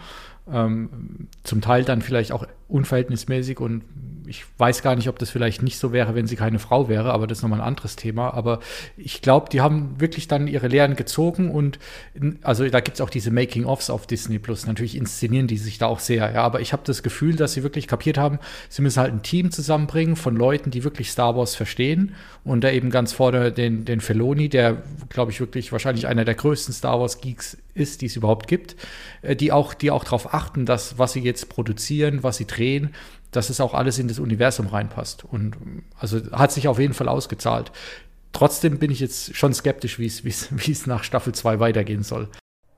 Ähm, zum Teil dann vielleicht auch unverhältnismäßig und ich weiß gar nicht, ob das vielleicht nicht so wäre, wenn sie keine Frau wäre, aber das ist nochmal ein anderes Thema. Aber ich glaube, die haben wirklich dann ihre Lehren gezogen und also da gibt es auch diese Making-ofs auf Disney Plus. Natürlich inszenieren die sich da auch sehr, ja. Aber ich habe das Gefühl, dass sie wirklich kapiert haben, sie müssen halt ein Team zusammenbringen von Leuten, die wirklich Star Wars verstehen. Und da eben ganz vorne den, den Feloni, der, glaube ich, wirklich wahrscheinlich einer der größten Star Wars-Geeks ist, die es überhaupt gibt, äh, die auch, die auch darauf achten, dass was sie jetzt produzieren, was sie drehen, dass es auch alles in das Universum reinpasst. Und also hat sich auf jeden Fall ausgezahlt. Trotzdem bin ich jetzt schon skeptisch, wie es nach Staffel 2 weitergehen soll.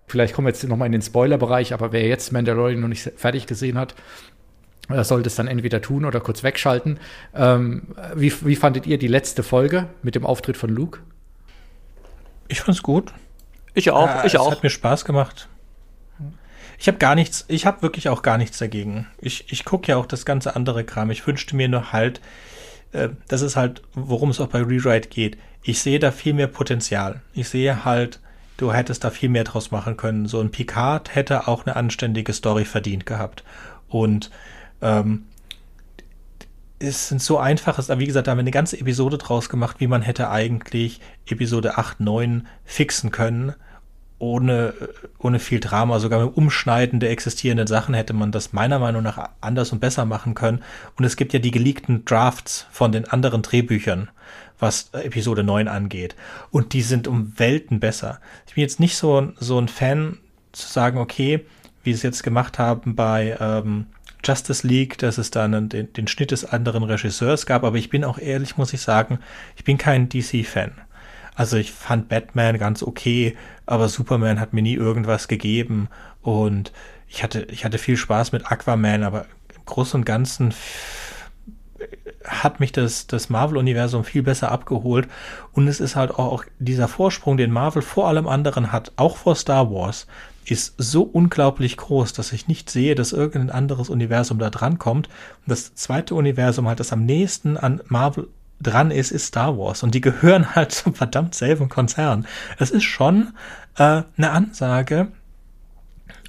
Vielleicht kommen wir jetzt nochmal in den Spoiler-Bereich, aber wer jetzt Mandalorian noch nicht fertig gesehen hat, sollte es dann entweder tun oder kurz wegschalten. Ähm, wie, wie fandet ihr die letzte Folge mit dem Auftritt von Luke? Ich fand's gut. Ich auch, äh, ich auch. Es hat mir Spaß gemacht. Ich habe gar nichts, ich habe wirklich auch gar nichts dagegen. Ich, ich gucke ja auch das ganze andere Kram. Ich wünschte mir nur halt, äh, das ist halt, worum es auch bei Rewrite geht. Ich sehe da viel mehr Potenzial. Ich sehe halt, du hättest da viel mehr draus machen können. So ein Picard hätte auch eine anständige Story verdient gehabt. Und ähm, es sind so einfaches, aber wie gesagt, da haben wir eine ganze Episode draus gemacht, wie man hätte eigentlich Episode 8, 9 fixen können ohne, ohne viel Drama, sogar mit Umschneiden der existierenden Sachen hätte man das meiner Meinung nach anders und besser machen können. Und es gibt ja die geleakten Drafts von den anderen Drehbüchern, was Episode 9 angeht. Und die sind um Welten besser. Ich bin jetzt nicht so, so ein Fan zu sagen, okay, wie sie es jetzt gemacht haben bei ähm, Justice League, dass es dann den, den Schnitt des anderen Regisseurs gab, aber ich bin auch ehrlich, muss ich sagen, ich bin kein DC-Fan. Also ich fand Batman ganz okay, aber Superman hat mir nie irgendwas gegeben und ich hatte, ich hatte viel Spaß mit Aquaman, aber im Großen und Ganzen hat mich das, das Marvel-Universum viel besser abgeholt. Und es ist halt auch dieser Vorsprung, den Marvel vor allem anderen hat, auch vor Star Wars, ist so unglaublich groß, dass ich nicht sehe, dass irgendein anderes Universum da dran kommt. Und das zweite Universum halt, das am nächsten an Marvel dran ist, ist Star Wars. Und die gehören halt zum verdammt selben Konzern. Es ist schon äh, eine Ansage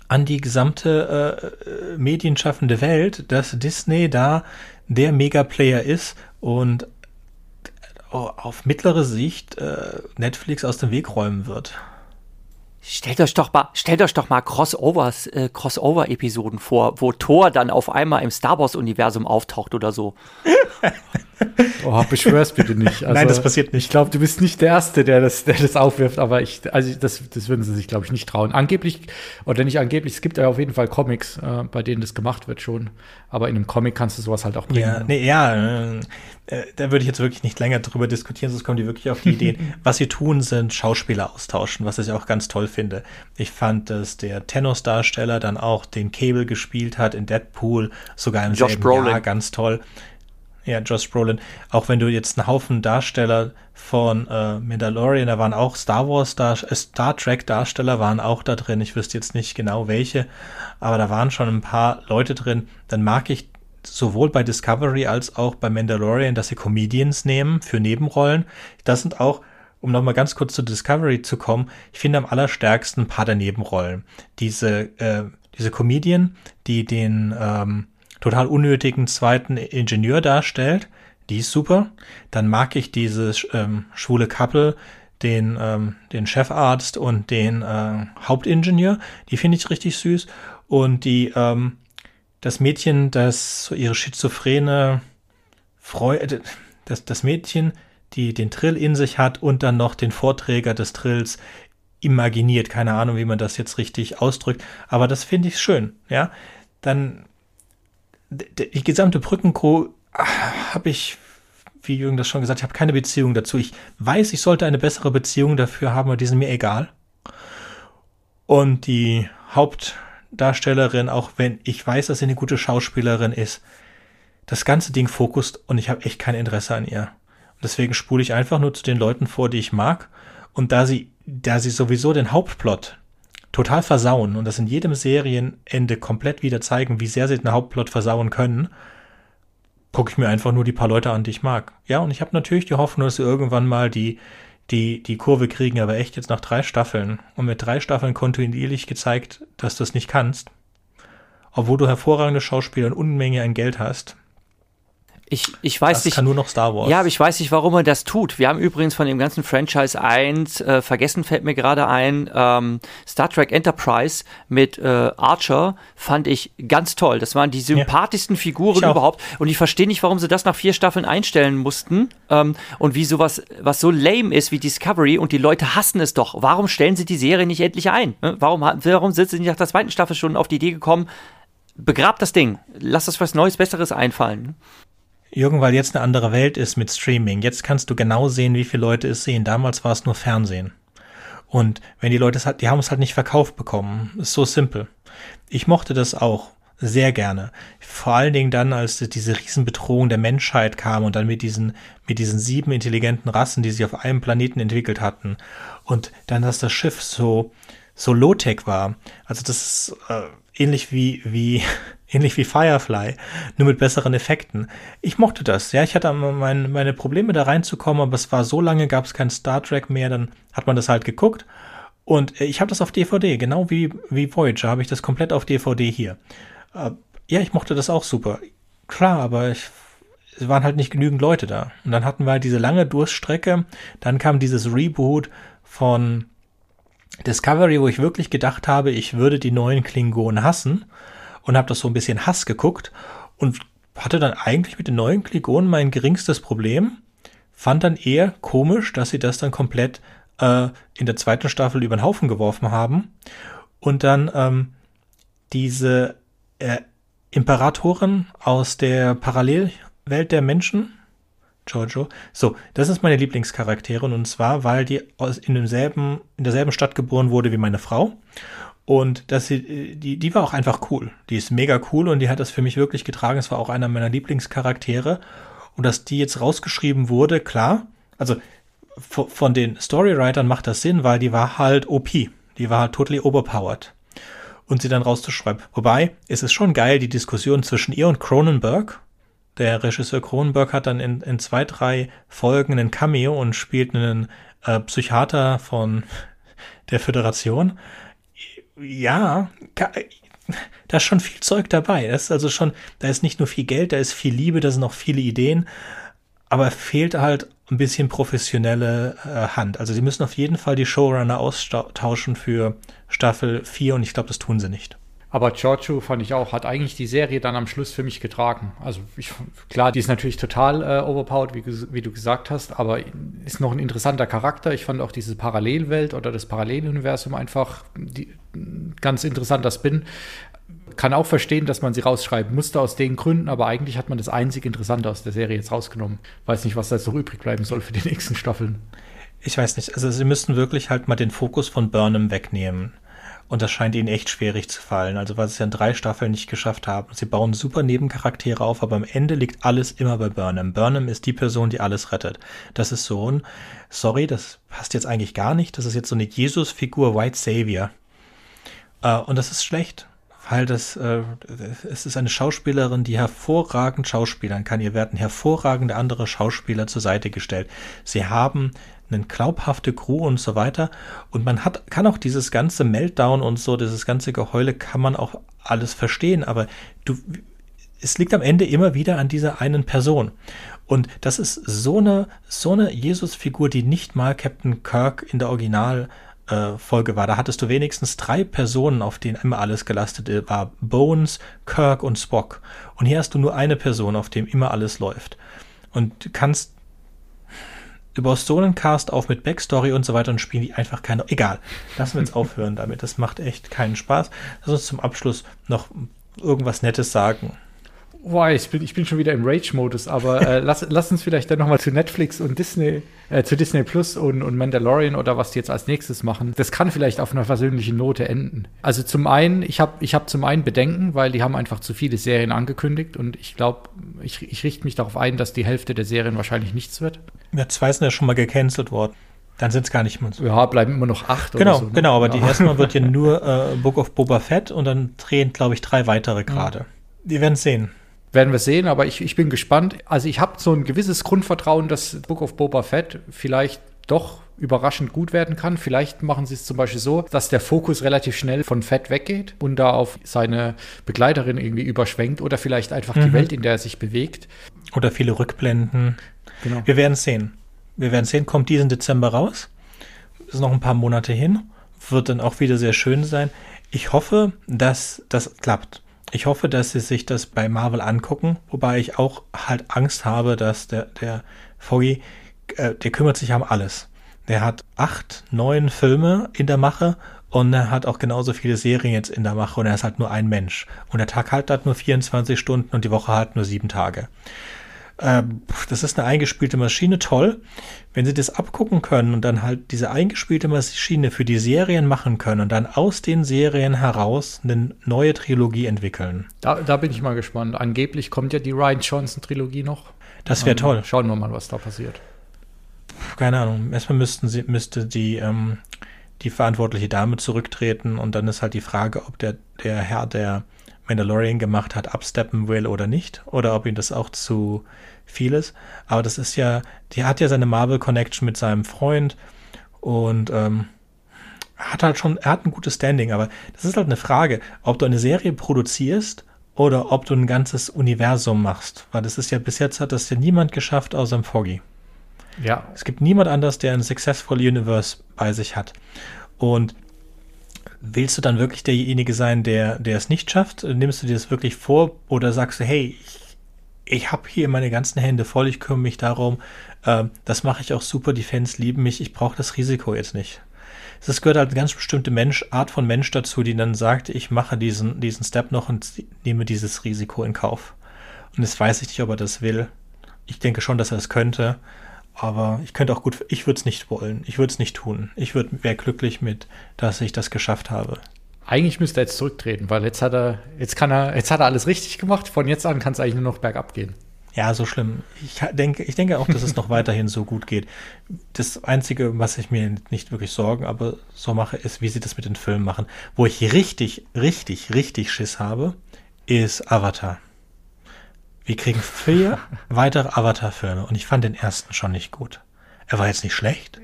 an die gesamte äh, medienschaffende Welt, dass Disney da der Megaplayer ist und äh, auf mittlere Sicht äh, Netflix aus dem Weg räumen wird. Stellt euch doch mal, stellt euch doch mal Crossovers, äh, Crossover-Episoden vor, wo Thor dann auf einmal im Star Wars-Universum auftaucht oder so. Oh, beschwör's bitte nicht. Also, Nein, das passiert nicht. Ich glaube, du bist nicht der Erste, der das, der das aufwirft, aber ich, also das, das würden sie sich, glaube ich, nicht trauen. Angeblich, oder nicht angeblich, es gibt ja auf jeden Fall Comics, äh, bei denen das gemacht wird schon. Aber in einem Comic kannst du sowas halt auch bringen. Ja, nee, ja, äh, da würde ich jetzt wirklich nicht länger drüber diskutieren, sonst kommen die wirklich auf die Ideen. was sie tun, sind Schauspieler austauschen, was ich auch ganz toll finde. Ich fand, dass der Tennis-Darsteller dann auch den Cable gespielt hat in Deadpool, sogar im Josh selben Brolin. Jahr, ganz toll. Ja, Josh Brolin. Auch wenn du jetzt einen Haufen Darsteller von äh, Mandalorian, da waren auch Star Wars, Dar äh, Star Trek Darsteller waren auch da drin. Ich wüsste jetzt nicht genau welche, aber da waren schon ein paar Leute drin. Dann mag ich sowohl bei Discovery als auch bei Mandalorian, dass sie Comedians nehmen für Nebenrollen. Das sind auch, um nochmal ganz kurz zu Discovery zu kommen, ich finde am allerstärksten ein paar der Nebenrollen. Diese, äh, diese Comedian, die den, ähm, total unnötigen zweiten Ingenieur darstellt. Die ist super. Dann mag ich dieses ähm, schwule Couple, den, ähm, den Chefarzt und den äh, Hauptingenieur. Die finde ich richtig süß. Und die, ähm, das Mädchen, das so ihre schizophrene Freude, das, das Mädchen, die den Trill in sich hat und dann noch den Vorträger des Trills imaginiert. Keine Ahnung, wie man das jetzt richtig ausdrückt. Aber das finde ich schön, ja. Dann die gesamte Brückencrew habe ich, wie Jürgen das schon gesagt, ich habe keine Beziehung dazu. Ich weiß, ich sollte eine bessere Beziehung dafür haben, aber die sind mir egal. Und die Hauptdarstellerin, auch wenn ich weiß, dass sie eine gute Schauspielerin ist, das ganze Ding fokust und ich habe echt kein Interesse an ihr. Und deswegen spule ich einfach nur zu den Leuten vor, die ich mag. Und da sie, da sie sowieso den Hauptplot total versauen und das in jedem Serienende komplett wieder zeigen, wie sehr sie den Hauptplot versauen können, gucke ich mir einfach nur die paar Leute an, die ich mag. Ja, und ich habe natürlich die Hoffnung, dass sie irgendwann mal die, die, die Kurve kriegen, aber echt jetzt nach drei Staffeln. Und mit drei Staffeln kontinuierlich gezeigt, dass du es nicht kannst, obwohl du hervorragende Schauspieler und Unmenge an Geld hast, ich, ich weiß das nicht. kann nur noch Star Wars. Ja, aber ich weiß nicht, warum er das tut. Wir haben übrigens von dem ganzen Franchise eins, äh, vergessen fällt mir gerade ein, ähm, Star Trek Enterprise mit äh, Archer fand ich ganz toll. Das waren die sympathischsten ja. Figuren überhaupt. Und ich verstehe nicht, warum sie das nach vier Staffeln einstellen mussten. Ähm, und wie sowas, was so lame ist wie Discovery und die Leute hassen es doch. Warum stellen sie die Serie nicht endlich ein? Ne? Warum, warum sind sie nicht nach der zweiten Staffel schon auf die Idee gekommen, begrab das Ding. Lass das was Neues, Besseres einfallen. Jürgen, weil jetzt eine andere Welt ist mit Streaming. Jetzt kannst du genau sehen, wie viele Leute es sehen. Damals war es nur Fernsehen. Und wenn die Leute es halt, die haben es halt nicht verkauft bekommen. Ist so simpel. Ich mochte das auch sehr gerne. Vor allen Dingen dann, als diese Riesenbedrohung der Menschheit kam und dann mit diesen, mit diesen sieben intelligenten Rassen, die sich auf einem Planeten entwickelt hatten. Und dann, dass das Schiff so, so low-tech war. Also das ist äh, ähnlich wie, wie Ähnlich wie Firefly, nur mit besseren Effekten. Ich mochte das, ja. Ich hatte mein, meine Probleme da reinzukommen, aber es war so lange, gab es kein Star Trek mehr, dann hat man das halt geguckt. Und ich habe das auf DVD, genau wie, wie Voyager, habe ich das komplett auf DVD hier. Äh, ja, ich mochte das auch super. Klar, aber ich, es waren halt nicht genügend Leute da. Und dann hatten wir halt diese lange Durststrecke. Dann kam dieses Reboot von Discovery, wo ich wirklich gedacht habe, ich würde die neuen Klingonen hassen und habe das so ein bisschen Hass geguckt und hatte dann eigentlich mit den neuen Klingonen mein geringstes Problem. Fand dann eher komisch, dass sie das dann komplett äh, in der zweiten Staffel über den Haufen geworfen haben und dann ähm, diese äh, Imperatorin aus der Parallelwelt der Menschen, Giorgio. So, das ist meine Lieblingscharakterin und zwar, weil die aus, in demselben, in derselben Stadt geboren wurde wie meine Frau. Und dass sie, die, die war auch einfach cool. Die ist mega cool und die hat das für mich wirklich getragen. Es war auch einer meiner Lieblingscharaktere. Und dass die jetzt rausgeschrieben wurde, klar. Also von den Storywritern macht das Sinn, weil die war halt OP. Die war halt totally overpowered. Und sie dann rauszuschreiben. Wobei, es ist schon geil, die Diskussion zwischen ihr und Cronenberg, der Regisseur Cronenberg hat dann in, in zwei, drei Folgen einen Cameo und spielt einen äh, Psychiater von der Föderation. Ja, da ist schon viel Zeug dabei. Das ist also schon, da ist nicht nur viel Geld, da ist viel Liebe, da sind noch viele Ideen, aber fehlt halt ein bisschen professionelle äh, Hand. Also sie müssen auf jeden Fall die Showrunner austauschen für Staffel 4 und ich glaube, das tun sie nicht. Aber Giorgio fand ich auch, hat eigentlich die Serie dann am Schluss für mich getragen. Also ich, klar, die ist natürlich total äh, overpowered, wie, wie, du gesagt hast, aber ist noch ein interessanter Charakter. Ich fand auch diese Parallelwelt oder das Paralleluniversum einfach die, ganz interessanter Spin. Kann auch verstehen, dass man sie rausschreiben musste aus den Gründen, aber eigentlich hat man das einzig Interessante aus der Serie jetzt rausgenommen. Weiß nicht, was da jetzt noch übrig bleiben soll für die nächsten Staffeln. Ich weiß nicht, also sie müssten wirklich halt mal den Fokus von Burnham wegnehmen. Und das scheint ihnen echt schwierig zu fallen. Also weil sie es ja in drei Staffeln nicht geschafft haben. Sie bauen super Nebencharaktere auf, aber am Ende liegt alles immer bei Burnham. Burnham ist die Person, die alles rettet. Das ist so ein, sorry, das passt jetzt eigentlich gar nicht. Das ist jetzt so eine Jesus-Figur, White Savior. Äh, und das ist schlecht. Weil das, äh, es ist eine Schauspielerin, die hervorragend schauspielern kann. Ihr werden hervorragende andere Schauspieler zur Seite gestellt. Sie haben eine glaubhafte Crew und so weiter. Und man hat, kann auch dieses ganze Meltdown und so, dieses ganze Geheule kann man auch alles verstehen, aber du, es liegt am Ende immer wieder an dieser einen Person. Und das ist so eine, so eine Jesus-Figur, die nicht mal Captain Kirk in der Original äh, Folge war. Da hattest du wenigstens drei Personen, auf denen immer alles gelastet war. Bones, Kirk und Spock. Und hier hast du nur eine Person, auf dem immer alles läuft. Und kannst baust so einen Cast auf mit Backstory und so weiter und spielen die einfach keine. Egal. Lassen wir jetzt aufhören damit. Das macht echt keinen Spaß. Lass uns zum Abschluss noch irgendwas Nettes sagen. Boah, ich bin, ich bin schon wieder im Rage-Modus, aber äh, lass, lass uns vielleicht dann nochmal zu Netflix und Disney, äh, zu Disney Plus und, und Mandalorian oder was die jetzt als nächstes machen. Das kann vielleicht auf einer versöhnlichen Note enden. Also zum einen, ich habe ich hab zum einen Bedenken, weil die haben einfach zu viele Serien angekündigt und ich glaube, ich, ich richte mich darauf ein, dass die Hälfte der Serien wahrscheinlich nichts wird. Ja, zwei sind ja schon mal gecancelt worden. Dann sind es gar nicht mehr so. Ja, bleiben immer noch acht genau, so. Ne? Genau, aber ja. die erstmal wird ja nur äh, Book of Boba Fett und dann drehen, glaube ich, drei weitere gerade. Ja. Wir werden sehen. Werden wir sehen, aber ich, ich bin gespannt. Also ich habe so ein gewisses Grundvertrauen, dass Book of Boba Fett vielleicht doch überraschend gut werden kann. Vielleicht machen sie es zum Beispiel so, dass der Fokus relativ schnell von Fett weggeht und da auf seine Begleiterin irgendwie überschwenkt oder vielleicht einfach mhm. die Welt, in der er sich bewegt. Oder viele Rückblenden. Genau. Wir werden sehen. Wir werden sehen, kommt diesen Dezember raus. Ist noch ein paar Monate hin. Wird dann auch wieder sehr schön sein. Ich hoffe, dass das klappt. Ich hoffe, dass sie sich das bei Marvel angucken, wobei ich auch halt Angst habe, dass der, der Foggy, äh, der kümmert sich um alles. Der hat acht, neun Filme in der Mache und er hat auch genauso viele Serien jetzt in der Mache und er ist halt nur ein Mensch. Und der Tag halt hat nur 24 Stunden und die Woche halt nur sieben Tage. Ähm, das ist eine eingespielte Maschine, toll. Wenn sie das abgucken können und dann halt diese eingespielte Maschine für die Serien machen können und dann aus den Serien heraus eine neue Trilogie entwickeln. Da, da bin ich mal gespannt. Angeblich kommt ja die Ryan Johnson-Trilogie noch. Das wäre toll. Schauen wir mal, was da passiert. Keine Ahnung. Erstmal müssten sie, müsste die, ähm, die verantwortliche Dame zurücktreten und dann ist halt die Frage, ob der, der Herr, der Mandalorian gemacht hat, absteppen will oder nicht, oder ob ihm das auch zu viel ist. Aber das ist ja, die hat ja seine Marvel-Connection mit seinem Freund und ähm, hat halt schon, er hat ein gutes Standing, aber das ist halt eine Frage, ob du eine Serie produzierst oder ob du ein ganzes Universum machst. Weil das ist ja, bis jetzt hat das ja niemand geschafft außer dem Foggy. Ja. Es gibt niemand anders, der ein Successful Universe bei sich hat. Und willst du dann wirklich derjenige sein, der, der es nicht schafft? Nimmst du dir das wirklich vor oder sagst du, hey, ich, ich habe hier meine ganzen Hände voll, ich kümmere mich darum, äh, das mache ich auch super, die Fans lieben mich, ich brauche das Risiko jetzt nicht. Es gehört halt eine ganz bestimmte Mensch, Art von Mensch dazu, die dann sagt, ich mache diesen, diesen Step noch und nehme dieses Risiko in Kauf. Und jetzt weiß ich nicht, ob er das will. Ich denke schon, dass er es könnte. Aber ich könnte auch gut, ich würde es nicht wollen. Ich würde es nicht tun. Ich wäre glücklich mit, dass ich das geschafft habe. Eigentlich müsste er jetzt zurücktreten, weil jetzt hat er, jetzt kann er, jetzt hat er alles richtig gemacht. Von jetzt an kann es eigentlich nur noch bergab gehen. Ja, so schlimm. Ich denke, ich denke auch, dass es noch weiterhin so gut geht. Das Einzige, was ich mir nicht wirklich sorgen, aber so mache, ist, wie sie das mit den Filmen machen. Wo ich richtig, richtig, richtig Schiss habe, ist Avatar. Wir kriegen vier weitere Avatar-Filme und ich fand den ersten schon nicht gut. Er war jetzt nicht schlecht,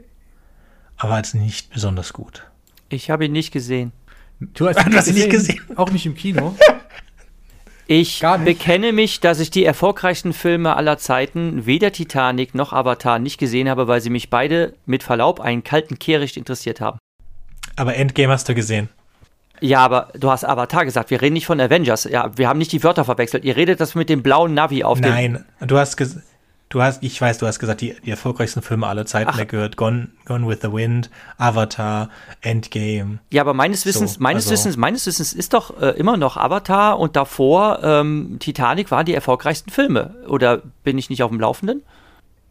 aber jetzt nicht besonders gut. Ich habe ihn nicht gesehen. Du hast, ihn nicht gesehen? Auch nicht im Kino? Ich bekenne mich, dass ich die erfolgreichsten Filme aller Zeiten, weder Titanic noch Avatar, nicht gesehen habe, weil sie mich beide mit Verlaub einen kalten Kehricht interessiert haben. Aber Endgame hast du gesehen. Ja, aber du hast Avatar gesagt. Wir reden nicht von Avengers. Ja, wir haben nicht die Wörter verwechselt. Ihr redet das mit dem blauen Navi auf Nein, dem. Nein, du hast gesagt. Du hast, ich weiß, du hast gesagt, die, die erfolgreichsten Filme aller Zeiten, Ach. gehört Gone, Gone with the Wind, Avatar, Endgame. Ja, aber meines Wissens, so, meines also. Wissens, meines Wissens ist doch äh, immer noch Avatar und davor ähm, Titanic waren die erfolgreichsten Filme. Oder bin ich nicht auf dem Laufenden?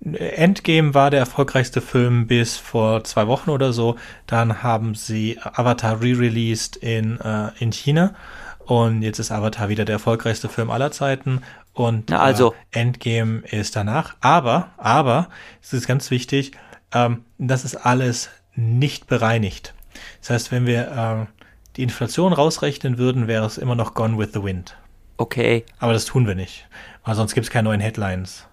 Endgame war der erfolgreichste Film bis vor zwei Wochen oder so. Dann haben sie Avatar re-released in, äh, in China. Und jetzt ist Avatar wieder der erfolgreichste Film aller Zeiten. Und Na also. Äh, Endgame ist danach. Aber, aber, es ist ganz wichtig, ähm, das ist alles nicht bereinigt. Das heißt, wenn wir äh, die Inflation rausrechnen würden, wäre es immer noch Gone with the Wind. Okay. Aber das tun wir nicht, weil sonst gibt es keine neuen Headlines.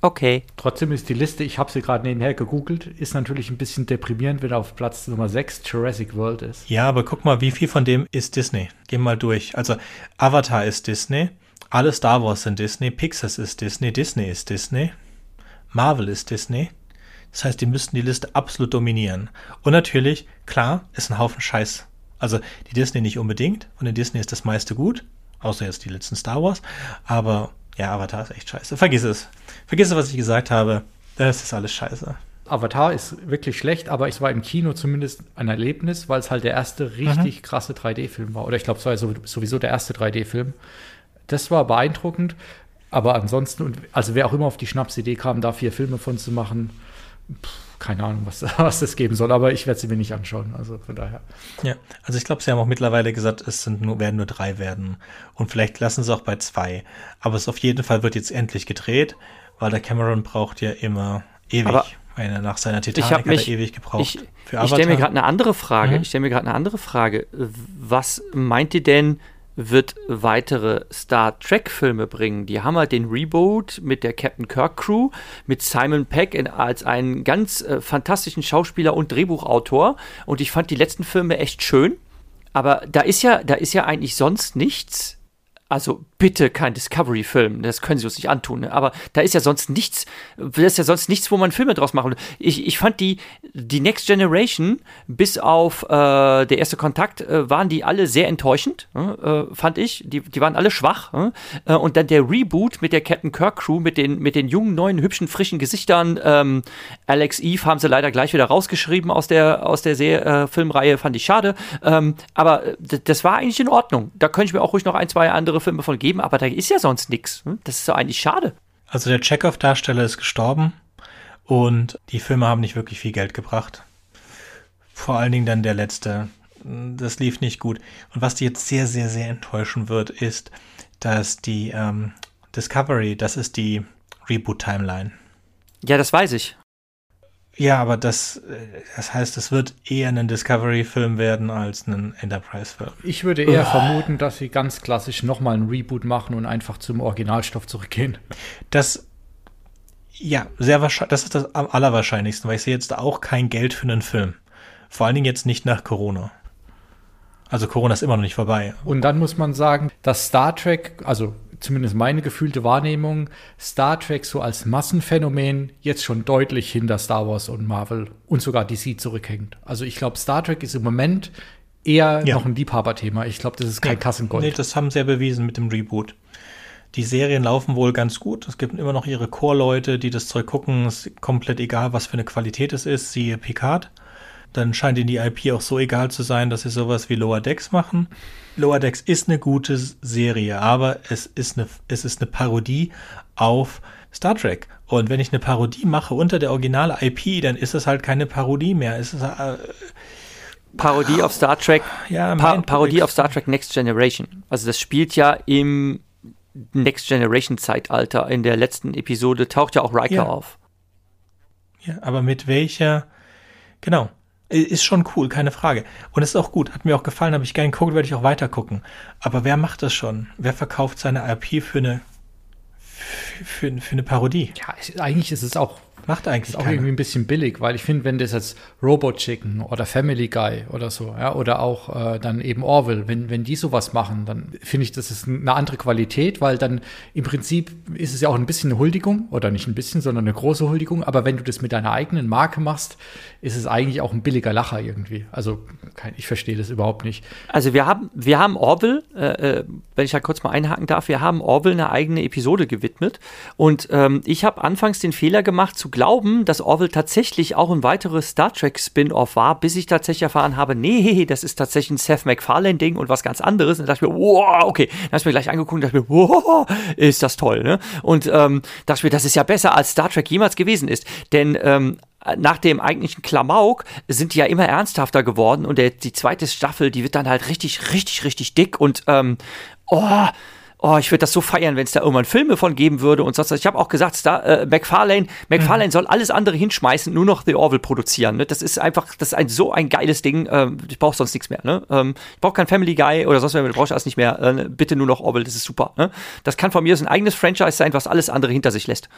Okay. Trotzdem ist die Liste, ich habe sie gerade nebenher gegoogelt, ist natürlich ein bisschen deprimierend, wenn auf Platz Nummer 6 Jurassic World ist. Ja, aber guck mal, wie viel von dem ist Disney? Geh mal durch. Also Avatar ist Disney, alle Star Wars sind Disney, Pixar ist Disney, Disney ist Disney, Marvel ist Disney. Das heißt, die müssten die Liste absolut dominieren. Und natürlich, klar, ist ein Haufen Scheiß. Also die Disney nicht unbedingt. Von den Disney ist das meiste gut. Außer jetzt die letzten Star Wars. Aber ja, Avatar ist echt scheiße. Vergiss es. Vergiss es, was ich gesagt habe. Das ist alles scheiße. Avatar ist wirklich schlecht, aber es war im Kino zumindest ein Erlebnis, weil es halt der erste richtig mhm. krasse 3D-Film war. Oder ich glaube, es war sowieso der erste 3D-Film. Das war beeindruckend. Aber ansonsten, also wer auch immer auf die Schnapsidee kam, da vier Filme von zu machen, pff, keine Ahnung, was, was das geben soll, aber ich werde sie mir nicht anschauen. Also von daher. Ja, also ich glaube, sie haben auch mittlerweile gesagt, es sind nur, werden nur drei werden. Und vielleicht lassen sie auch bei zwei. Aber es auf jeden Fall wird jetzt endlich gedreht, weil der Cameron braucht ja immer ewig. Aber meine, nach seiner Titanic hat er ewig gebraucht. Ich, ich stelle mir gerade eine andere Frage. Mhm. Ich stelle mir gerade eine andere Frage. Was meint ihr denn? Wird weitere Star Trek-Filme bringen. Die haben halt den Reboot mit der Captain Kirk Crew, mit Simon Peck in, als einen ganz äh, fantastischen Schauspieler und Drehbuchautor. Und ich fand die letzten Filme echt schön. Aber da ist ja, da ist ja eigentlich sonst nichts also bitte kein Discovery-Film, das können sie uns nicht antun. Ne? Aber da ist ja sonst nichts, da ist ja sonst nichts, wo man Filme draus machen. Ich, ich fand die, die Next Generation, bis auf äh, der erste Kontakt, äh, waren die alle sehr enttäuschend, äh, fand ich. Die, die waren alle schwach. Äh, und dann der Reboot mit der Captain Kirk Crew, mit den, mit den jungen, neuen, hübschen, frischen Gesichtern. Ähm, Alex Eve haben sie leider gleich wieder rausgeschrieben aus der, aus der Serie, äh, Filmreihe, fand ich schade. Ähm, aber das war eigentlich in Ordnung. Da könnte ich mir auch ruhig noch ein, zwei andere andere Filme von geben, aber da ist ja sonst nichts. Hm? Das ist doch eigentlich schade. Also der Chekhov-Darsteller ist gestorben und die Filme haben nicht wirklich viel Geld gebracht. Vor allen Dingen dann der letzte. Das lief nicht gut. Und was die jetzt sehr, sehr, sehr enttäuschen wird, ist, dass die ähm, Discovery, das ist die Reboot-Timeline. Ja, das weiß ich. Ja, aber das, das heißt, es wird eher ein Discovery-Film werden als ein Enterprise-Film. Ich würde eher oh. vermuten, dass sie ganz klassisch nochmal einen Reboot machen und einfach zum Originalstoff zurückgehen. Das, ja, sehr wahrscheinlich, das ist das am allerwahrscheinlichsten, weil ich sehe jetzt auch kein Geld für einen Film. Vor allen Dingen jetzt nicht nach Corona. Also Corona ist immer noch nicht vorbei. Und dann muss man sagen, dass Star Trek, also zumindest meine gefühlte Wahrnehmung, Star Trek so als Massenphänomen jetzt schon deutlich hinter Star Wars und Marvel und sogar DC zurückhängt. Also ich glaube, Star Trek ist im Moment eher ja. noch ein Liebhaberthema. Ich glaube, das ist kein nee, Kassengold. Nee, das haben sie ja bewiesen mit dem Reboot. Die Serien laufen wohl ganz gut. Es gibt immer noch ihre Core-Leute, die das Zeug gucken. Es ist komplett egal, was für eine Qualität es ist. Siehe Picard. Dann scheint ihnen die IP auch so egal zu sein, dass sie sowas wie Lower Decks machen. Lower Decks ist eine gute Serie, aber es ist eine, es ist eine Parodie auf Star Trek. Und wenn ich eine Parodie mache unter der Original-IP, dann ist es halt keine Parodie mehr. Es ist, äh, Parodie auf Star Trek. Ja, pa Parodie auf Star Trek Next Generation. Also das spielt ja im Next Generation Zeitalter. In der letzten Episode taucht ja auch Riker ja. auf. Ja, aber mit welcher, genau, ist schon cool, keine Frage. Und ist auch gut, hat mir auch gefallen, habe ich gerne geguckt, werde ich auch weiter gucken. Aber wer macht das schon? Wer verkauft seine IP für eine, für, für eine Parodie? Ja, eigentlich ist es auch Macht eigentlich ist auch irgendwie ein bisschen billig, weil ich finde, wenn das jetzt Robot Chicken oder Family Guy oder so, ja, oder auch äh, dann eben Orville, wenn, wenn die sowas machen, dann finde ich, das ist eine andere Qualität, weil dann im Prinzip ist es ja auch ein bisschen eine Huldigung oder nicht ein bisschen, sondern eine große Huldigung, aber wenn du das mit deiner eigenen Marke machst, ist es eigentlich auch ein billiger Lacher irgendwie. Also kein, ich verstehe das überhaupt nicht. Also wir haben, wir haben Orville, äh, äh wenn ich da kurz mal einhaken darf, wir haben Orville eine eigene Episode gewidmet und ähm, ich habe anfangs den Fehler gemacht zu glauben, dass Orville tatsächlich auch ein weiteres Star Trek Spin-off war, bis ich tatsächlich erfahren habe, nee, das ist tatsächlich ein Seth MacFarlane-Ding und was ganz anderes. Und dann dachte ich mir, wow, okay. Dann habe ich mir gleich angeguckt und dachte mir, wow, ist das toll, ne? Und ähm, dachte mir, das ist ja besser, als Star Trek jemals gewesen ist. Denn ähm, nach dem eigentlichen Klamauk sind die ja immer ernsthafter geworden und der, die zweite Staffel, die wird dann halt richtig, richtig, richtig dick und ähm, oh, oh, ich würde das so feiern, wenn es da irgendwann Filme von geben würde und sonst was. Ich habe auch gesagt, da, äh, McFarlane, McFarlane mhm. soll alles andere hinschmeißen, nur noch The Orville produzieren. Ne? Das ist einfach, das ist ein, so ein geiles Ding. Ähm, ich brauche sonst nichts mehr. Ne? Ähm, ich brauche kein Family Guy oder sonst was, du brauchst alles nicht mehr. Äh, bitte nur noch Orville, das ist super. Ne? Das kann von mir ein eigenes Franchise sein, was alles andere hinter sich lässt.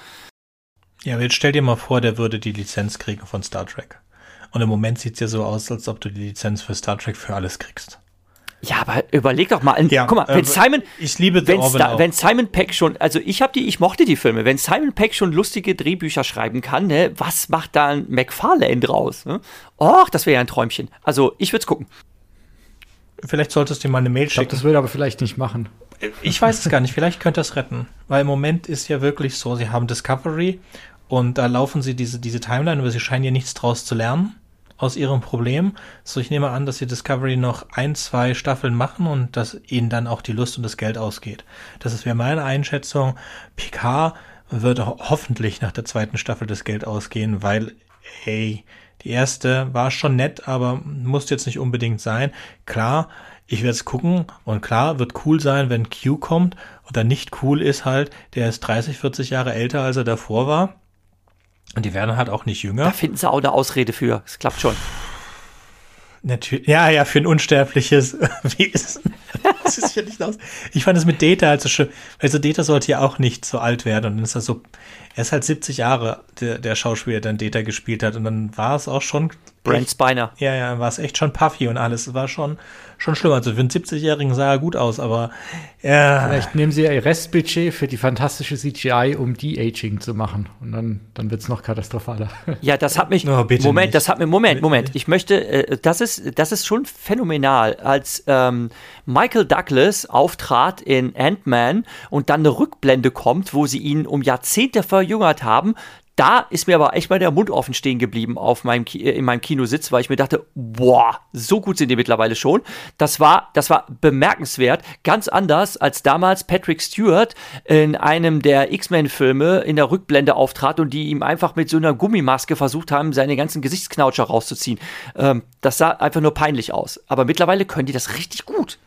Ja, aber jetzt stell dir mal vor, der würde die Lizenz kriegen von Star Trek. Und im Moment sieht es ja so aus, als ob du die Lizenz für Star Trek für alles kriegst. Ja, aber überleg doch mal. Ja, guck mal, wenn äh, Simon, ich liebe wenn, wenn Simon Peck schon, also ich habe die, ich mochte die Filme. Wenn Simon Peck schon lustige Drehbücher schreiben kann, ne, was macht da ein McFarlane draus? Ne? Och, das wäre ja ein Träumchen. Also ich würde es gucken. Vielleicht solltest du dir mal eine Mail schicken. Ich glaube, das würde aber vielleicht nicht machen. Ich weiß es gar nicht. Vielleicht könnte das retten, weil im Moment ist ja wirklich so, sie haben Discovery und da laufen sie diese diese Timeline, aber sie scheinen ja nichts draus zu lernen aus ihrem Problem. So, ich nehme an, dass sie Discovery noch ein, zwei Staffeln machen und dass ihnen dann auch die Lust und das Geld ausgeht. Das wäre meine Einschätzung. Picard wird hoffentlich nach der zweiten Staffel das Geld ausgehen, weil, ey, die erste war schon nett, aber muss jetzt nicht unbedingt sein. Klar, ich werde es gucken und klar, wird cool sein, wenn Q kommt. Oder nicht cool ist halt, der ist 30, 40 Jahre älter, als er davor war. Und die werden halt auch nicht jünger. Da finden sie auch eine Ausrede für. Es klappt schon. Natürlich. Ja, ja, für ein unsterbliches Wesen. das ist ja nicht aus. Ich fand es mit Data halt so schön. Also Data sollte ja auch nicht so alt werden. Und dann ist er so, er ist halt 70 Jahre, der, der Schauspieler, der dann Data gespielt hat. Und dann war es auch schon. Brent Spiner. Ja, ja, war es echt schon puffy und alles. Es war schon, schon schlimm. Also für einen 70-Jährigen sah er gut aus, aber ja. Vielleicht nehmen sie ihr Restbudget für die fantastische CGI, um De-Aging zu machen. Und dann, dann wird es noch katastrophaler. Ja, das hat mich. Oh, Moment, nicht. das hat mir. Moment, Moment. Ich möchte. Äh, das, ist, das ist schon phänomenal. Als ähm, Michael Douglas auftrat in Ant-Man und dann eine Rückblende kommt, wo sie ihn um Jahrzehnte verjüngert haben, da ist mir aber echt mal der Mund offen stehen geblieben auf meinem äh, in meinem Kinositz, weil ich mir dachte, boah, so gut sind die mittlerweile schon. Das war, das war bemerkenswert, ganz anders als damals Patrick Stewart in einem der X-Men-Filme in der Rückblende auftrat und die ihm einfach mit so einer Gummimaske versucht haben, seine ganzen Gesichtsknautscher rauszuziehen. Ähm, das sah einfach nur peinlich aus. Aber mittlerweile können die das richtig gut.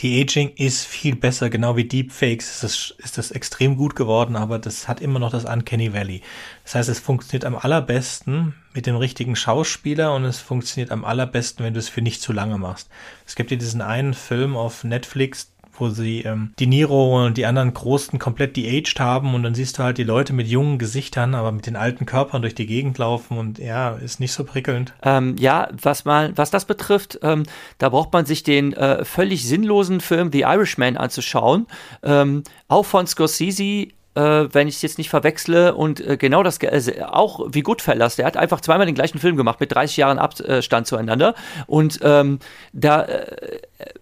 Die Aging ist viel besser, genau wie Deepfakes ist das, ist das extrem gut geworden, aber das hat immer noch das Uncanny Valley. Das heißt, es funktioniert am allerbesten mit dem richtigen Schauspieler und es funktioniert am allerbesten, wenn du es für nicht zu lange machst. Es gibt ja diesen einen Film auf Netflix, wo sie ähm, die Niro und die anderen Großen komplett de-aged haben und dann siehst du halt die Leute mit jungen Gesichtern, aber mit den alten Körpern durch die Gegend laufen und ja, ist nicht so prickelnd. Ähm, ja, was mal, was das betrifft, ähm, da braucht man sich den äh, völlig sinnlosen Film The Irishman anzuschauen. Ähm, auch von Scorsese äh, wenn ich es jetzt nicht verwechsle. Und äh, genau das, äh, auch wie Goodfellas, der hat einfach zweimal den gleichen Film gemacht mit 30 Jahren Abstand zueinander. Und ähm, da äh,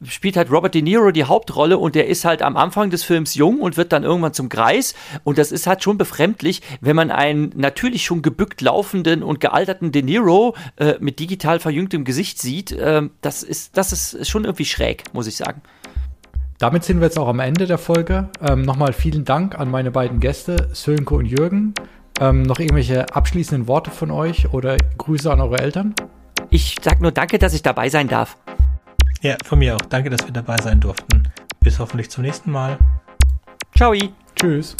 spielt halt Robert De Niro die Hauptrolle und der ist halt am Anfang des Films jung und wird dann irgendwann zum Greis. Und das ist halt schon befremdlich, wenn man einen natürlich schon gebückt laufenden und gealterten De Niro äh, mit digital verjüngtem Gesicht sieht. Ähm, das, ist, das ist schon irgendwie schräg, muss ich sagen. Damit sind wir jetzt auch am Ende der Folge. Ähm, Nochmal vielen Dank an meine beiden Gäste, Sönke und Jürgen. Ähm, noch irgendwelche abschließenden Worte von euch oder Grüße an eure Eltern? Ich sag nur danke, dass ich dabei sein darf. Ja, von mir auch. Danke, dass wir dabei sein durften. Bis hoffentlich zum nächsten Mal. Ciao. Tschüss.